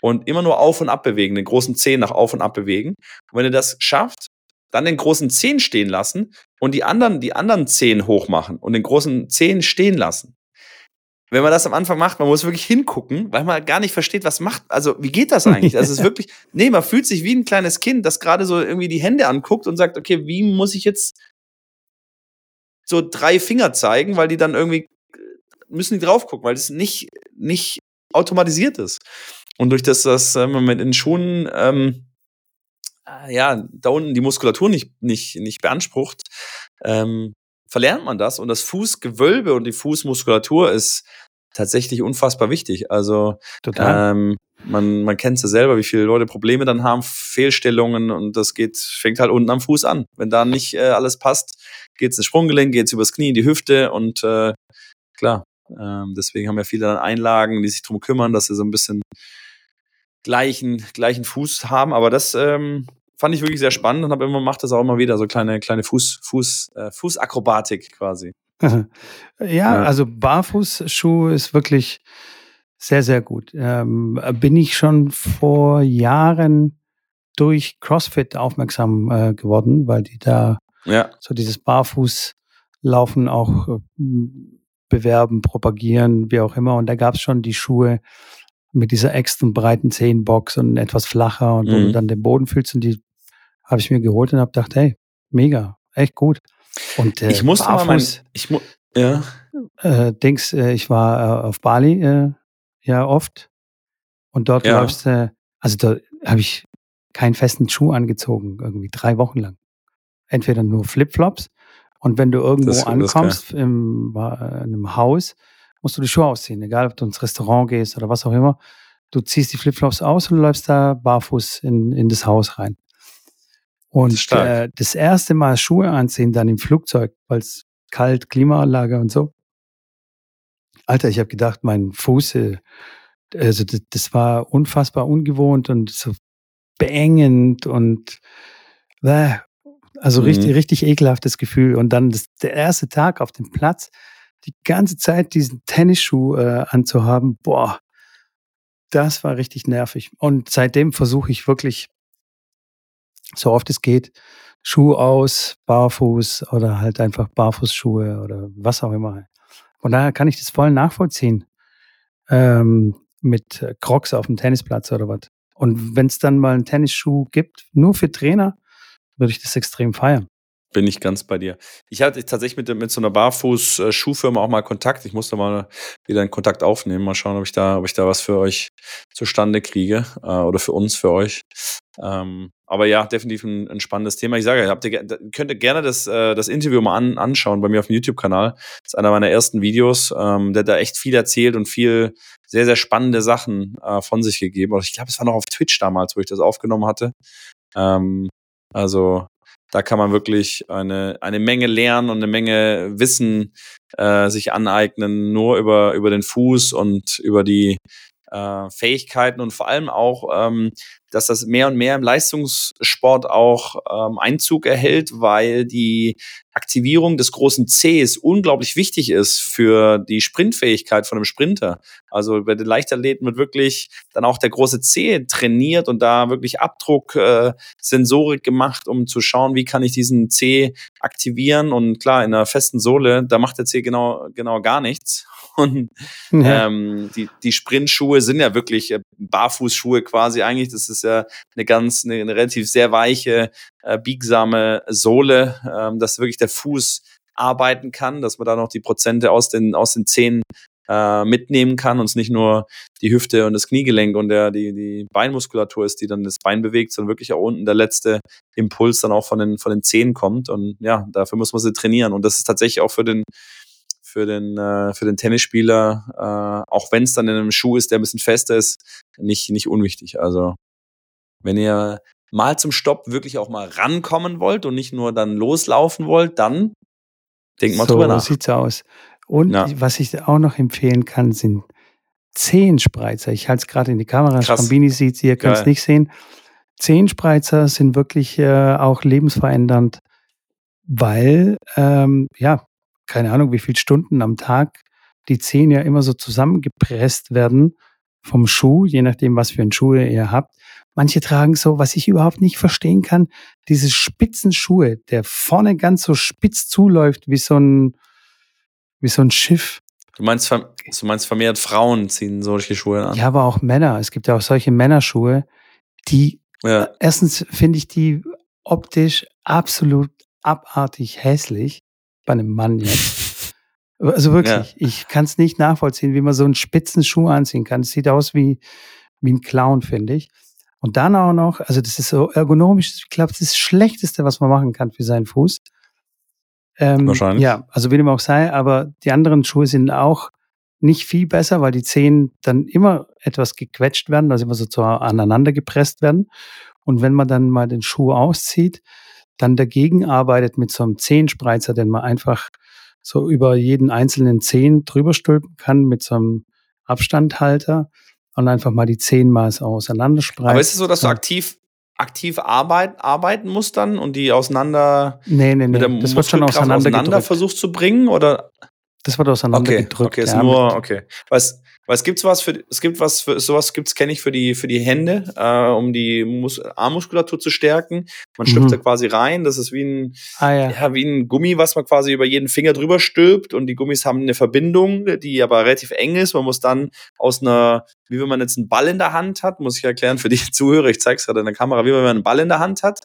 und immer nur auf und ab bewegen, den großen Zehen nach auf und ab bewegen. Und wenn ihr das schafft, dann den großen Zehen stehen lassen und die anderen, die anderen Zehen hochmachen und den großen Zehen stehen lassen. Wenn man das am Anfang macht, man muss wirklich hingucken, weil man gar nicht versteht, was macht, also wie geht das eigentlich? Das ist wirklich, nee, man fühlt sich wie ein kleines Kind, das gerade so irgendwie die Hände anguckt und sagt, okay, wie muss ich jetzt so drei Finger zeigen, weil die dann irgendwie müssen die drauf gucken, weil das nicht, nicht automatisiert ist. Und durch das, dass äh, man mit den Schuhen ähm, ja, da unten die Muskulatur nicht, nicht, nicht beansprucht, ähm, verlernt man das. Und das Fußgewölbe und die Fußmuskulatur ist tatsächlich unfassbar wichtig. Also Total. ähm, man, man kennt es ja selber, wie viele Leute Probleme dann haben, Fehlstellungen und das geht, fängt halt unten am Fuß an. Wenn da nicht äh, alles passt, geht's ins Sprunggelenk, geht's übers Knie, in die Hüfte und äh, klar, ähm, deswegen haben ja viele dann Einlagen, die sich drum kümmern, dass sie so ein bisschen gleichen, gleichen Fuß haben. Aber das ähm, fand ich wirklich sehr spannend und habe immer macht das auch immer wieder so kleine kleine Fuß Fuß äh, Fußakrobatik quasi. Ja, ja, also Barfußschuh ist wirklich sehr sehr gut. Ähm, bin ich schon vor Jahren durch CrossFit aufmerksam äh, geworden, weil die da ja. so dieses Barfußlaufen auch äh, bewerben, propagieren, wie auch immer. Und da gab es schon die Schuhe mit dieser extra breiten Zehenbox und etwas flacher und mhm. wo du mhm. dann den Boden fühlst und die habe ich mir geholt und habe gedacht, hey, mega, echt gut. Und äh, ich musste Barfuß, mal mein, ich mu ja. Äh, Dings, äh, ich war äh, auf Bali äh, ja oft und dort ja. läufst äh, also da habe ich keinen festen Schuh angezogen, irgendwie drei Wochen lang. Entweder nur Flipflops und wenn du irgendwo das, ankommst das im, äh, in einem Haus, musst du die Schuhe ausziehen, egal ob du ins Restaurant gehst oder was auch immer. Du ziehst die Flipflops aus und läufst da barfuß in, in das Haus rein. Und das, äh, das erste Mal Schuhe anziehen, dann im Flugzeug, weil es kalt, Klimaanlage und so. Alter, ich habe gedacht, mein Fuß, äh, also das, das, war unfassbar ungewohnt und so beengend und äh, also mhm. richtig, richtig ekelhaftes Gefühl. Und dann das, der erste Tag auf dem Platz, die ganze Zeit diesen Tennisschuh äh, anzuhaben, boah, das war richtig nervig. Und seitdem versuche ich wirklich so oft es geht, Schuh aus, barfuß oder halt einfach Barfußschuhe oder was auch immer. Von daher kann ich das voll nachvollziehen. Ähm, mit Crocs auf dem Tennisplatz oder was. Und wenn es dann mal einen Tennisschuh gibt, nur für Trainer, würde ich das extrem feiern. Bin ich ganz bei dir. Ich hatte tatsächlich mit, mit so einer Barfuß-Schuhfirma auch mal Kontakt. Ich musste mal wieder einen Kontakt aufnehmen. Mal schauen, ob ich da, ob ich da was für euch zustande kriege äh, oder für uns, für euch. Ähm, aber ja, definitiv ein, ein, spannendes Thema. Ich sage, habt ihr, könnt ihr gerne das, äh, das Interview mal an, anschauen bei mir auf dem YouTube-Kanal. Das ist einer meiner ersten Videos. Ähm, der hat da echt viel erzählt und viel sehr, sehr spannende Sachen äh, von sich gegeben. Ich glaube, es war noch auf Twitch damals, wo ich das aufgenommen hatte. Ähm, also da kann man wirklich eine, eine Menge lernen und eine Menge Wissen äh, sich aneignen, nur über, über den Fuß und über die äh, Fähigkeiten und vor allem auch, ähm, dass das mehr und mehr im Leistungssport auch ähm, Einzug erhält, weil die Aktivierung des großen Cs unglaublich wichtig ist für die Sprintfähigkeit von einem Sprinter. Also bei den Leichtathleten wird wirklich dann auch der große C trainiert und da wirklich Abdruck, äh, Sensorik gemacht, um zu schauen, wie kann ich diesen C aktivieren. Und klar, in einer festen Sohle, da macht der C genau, genau gar nichts. Und ähm, die, die Sprintschuhe sind ja wirklich äh, Barfußschuhe quasi eigentlich. Das ist ja eine ganz, eine, eine relativ sehr weiche, äh, biegsame Sohle, ähm, dass wirklich der Fuß arbeiten kann, dass man da noch die Prozente aus den, aus den Zehen äh, mitnehmen kann und es nicht nur die Hüfte und das Kniegelenk und der, die, die Beinmuskulatur ist, die dann das Bein bewegt, sondern wirklich auch unten der letzte Impuls dann auch von den, von den Zehen kommt. Und ja, dafür muss man sie trainieren. Und das ist tatsächlich auch für den, für den, äh, für den Tennisspieler, äh, auch wenn es dann in einem Schuh ist, der ein bisschen fester ist, nicht, nicht unwichtig. Also, wenn ihr mal zum Stopp wirklich auch mal rankommen wollt und nicht nur dann loslaufen wollt, dann denkt mal so drüber nach. So sieht's aus. Und ja. was ich auch noch empfehlen kann, sind Zehenspreizer. Ich halte es gerade in die Kamera. Schrambini sieht ihr könnt es nicht sehen. Zehenspreizer sind wirklich äh, auch lebensverändernd, weil ähm, ja keine Ahnung, wie viele Stunden am Tag die Zehen ja immer so zusammengepresst werden vom Schuh, je nachdem, was für einen Schuh ihr habt. Manche tragen so, was ich überhaupt nicht verstehen kann, diese spitzen Schuhe, der vorne ganz so spitz zuläuft, wie so ein, wie so ein Schiff. Du meinst, du meinst vermehrt Frauen ziehen solche Schuhe an? Ja, aber auch Männer. Es gibt ja auch solche Männerschuhe, die, ja. erstens finde ich die optisch absolut abartig hässlich bei einem Mann jetzt. Also wirklich, ja. ich kann es nicht nachvollziehen, wie man so einen spitzen Schuh anziehen kann. Es sieht aus wie, wie ein Clown, finde ich. Und dann auch noch, also das ist so ergonomisch, ich glaube, das ist das Schlechteste, was man machen kann für seinen Fuß. Ähm, Wahrscheinlich. Ja, also wie dem auch sei, aber die anderen Schuhe sind auch nicht viel besser, weil die Zehen dann immer etwas gequetscht werden, also immer so zu aneinander gepresst werden. Und wenn man dann mal den Schuh auszieht, dann dagegen arbeitet mit so einem Zehenspreizer, den man einfach so über jeden einzelnen Zehen drüber stülpen kann mit so einem Abstandhalter, und einfach mal die so auseinanderspreizt. Aber ist es so, dass du aktiv, aktiv arbeit, arbeiten musst dann und die auseinander nee, nee, nee. mit der das wird schon auseinander, auseinander versuchst zu bringen? Oder? Das wird auseinander Okay, gedrückt. okay, ist ja, nur, okay. Was, was gibt's was für, es gibt was für, sowas gibt's, kenne ich für die, für die Hände, äh, um die Mus Armmuskulatur zu stärken. Man schlüpft Mhm. da quasi rein, das ist wie ein, Ah ja. ja, wie ein Gummi, was man quasi über jeden Finger drüber stülpt und die Gummis haben eine Verbindung, die aber relativ eng ist. Man muss dann aus einer, wie wenn man jetzt einen Ball in der Hand hat, muss ich erklären für die Zuhörer, ich zeige es gerade in der Kamera, wie wenn man einen Ball in der Hand hat.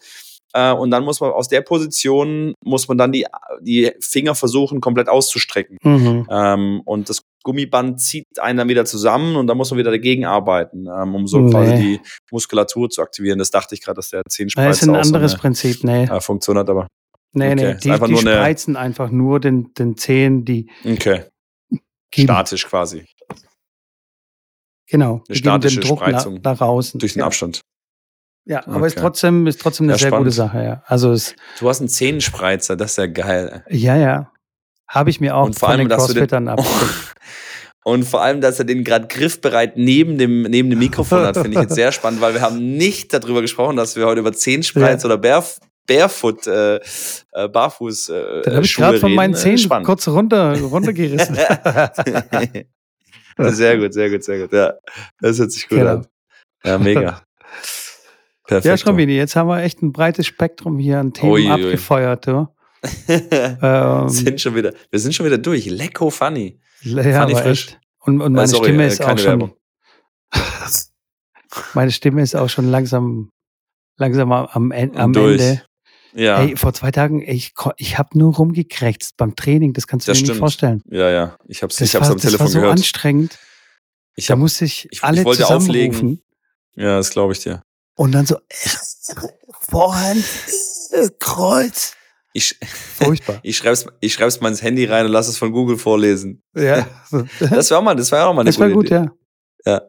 Äh, und dann muss man aus der Position, muss man dann die, die Finger versuchen, komplett auszustrecken. Mhm. Ähm, und das Gummiband zieht einen dann wieder zusammen und dann muss man wieder dagegen arbeiten, ähm, um so Nee. quasi die Muskulatur zu aktivieren. Das dachte ich gerade, dass der Das Zehenspreizer ist ein auch so anderes eine Prinzip, nee. äh, Funktion hat, aber Nee, okay, nee. Die, einfach die nur eine- spreizen einfach nur den, den Zehen, die okay. geben, Statisch quasi, genau, den statische Druck nach, Spreizung nach außen. durch den ja. Abstand. Ja, aber ist Okay. trotzdem, ist trotzdem eine Ja, sehr gute spannend. Sache, ja. Also es, Du hast einen Zehenspreizer, das ist ja geil. ja, ja. Habe ich mir auch Und vor von allem, den dass du den- Crossfittern. Und vor allem, dass er den gerade griffbereit neben dem, neben dem Mikrofon hat, finde ich jetzt sehr spannend, weil wir haben nicht darüber gesprochen, dass wir heute über Zehenspreiz oder Baref Barefoot, äh, äh, Barfuß äh, Dann habe ich gerade von meinen Äh, Zehen spannend. kurz runter, runtergerissen. sehr gut, sehr gut, sehr gut. Ja, das hört sich gut Genau. an. Ja, mega. Perfekt. ja, Schrambini, jetzt haben wir echt ein breites Spektrum hier an Themen Ui, ui. abgefeuert. Du. Ähm, sind schon wieder, wir sind schon wieder durch. Lecko funny. ja, funny frisch. echt. Und, und meine sorry, Stimme äh, ist auch schon. Meine Stimme ist auch schon langsam, langsam am, am, En- am. Ende. Ja, Ey, vor zwei Tagen, ich, ich habe nur rumgekrächzt beim Training. Das kannst du Das dir nicht stimmt. vorstellen. ja, ja. Ich hab's, Das ich hab's war, am das war Telefon so gehört. anstrengend. Ich Da hab, musste ich, ich- ich alle wollte auflegen. zusammenrufen. ja, das glaube ich dir. Und dann so, Vorhand, Kreuz. Ich, Furchtbar. ich schreib's, ich schreib's mal ins Handy rein und lass es von Google vorlesen. ja. Das wäre auch mal, das wäre auch mal eine Das war gute gut, Idee. ja. Ja.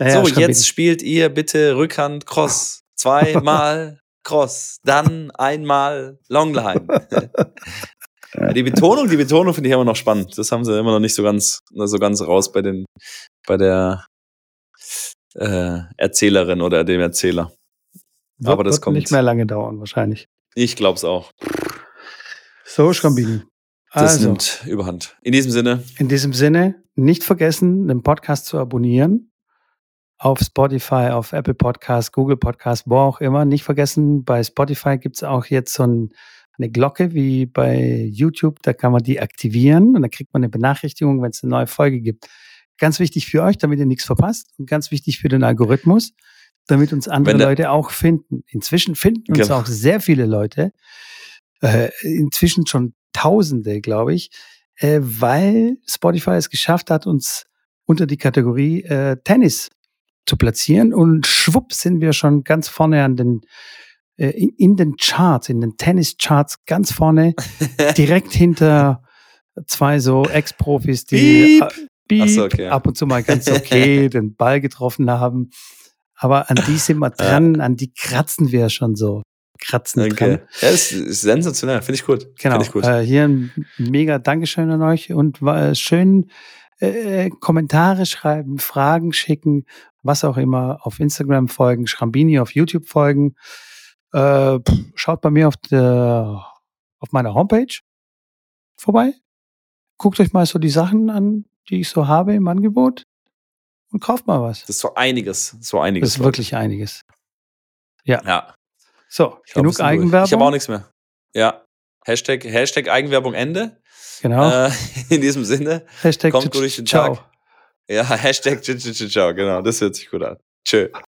Naja, so, jetzt spielt ihr bitte Rückhand Cross. Zweimal Cross, dann einmal Longline. Ja, die Betonung, die Betonung finde ich immer noch spannend. Das haben sie immer noch nicht so ganz, so ganz raus bei den, bei der äh, Erzählerin oder dem Erzähler. Wird, aber das wird kommt. nicht mehr lange dauern, wahrscheinlich. Ich glaube es auch. So, Schrambini. Das Also, nimmt Überhand. In diesem Sinne, in diesem Sinne, nicht vergessen, den Podcast zu abonnieren. Auf Spotify, auf Apple Podcast, Google Podcast, wo auch immer. Nicht vergessen, bei Spotify gibt es auch jetzt so ein, eine Glocke wie bei YouTube. Da kann man die aktivieren und dann kriegt man eine Benachrichtigung, wenn es eine neue Folge gibt. Ganz wichtig für euch, damit ihr nichts verpasst und ganz wichtig für den Algorithmus, damit uns andere der- Leute auch finden. Inzwischen finden uns Genau. auch sehr viele Leute, äh, inzwischen schon Tausende, glaube ich, äh, weil Spotify es geschafft hat, uns unter die Kategorie äh, Tennis zu platzieren und schwupp sind wir schon ganz vorne an den äh, in, in den Charts, in den Tennis-Charts ganz vorne, direkt hinter zwei so Ex-Profis, die Äh, Ach so, okay. ab und zu mal ganz okay den Ball getroffen haben. Aber an die sind wir dran, an die kratzen wir schon so. Kratzen okay. dran. Ja, ist, ist sensationell. Finde ich gut. Genau. Finde ich gut. Äh, hier ein mega Dankeschön an euch und äh, schön äh, Kommentare schreiben, Fragen schicken, was auch immer, auf Instagram folgen, Schrambini auf YouTube folgen. Äh, schaut bei mir auf, der, auf meiner Homepage vorbei. Guckt euch mal so die Sachen an, die ich so habe im Angebot und kauft mal was. Das ist so einiges. So einiges. Das ist wirklich einiges. Ja. So, Ich glaub, genug durch. Eigenwerbung. Ich habe auch nichts mehr. Ja. Hashtag, Hashtag Eigenwerbung Ende. Genau. Äh, in diesem Sinne. Hashtag kommt gut durch den ciao. Tag. Ja, Hashtag Ciao, genau. Das hört sich gut an. Tschö.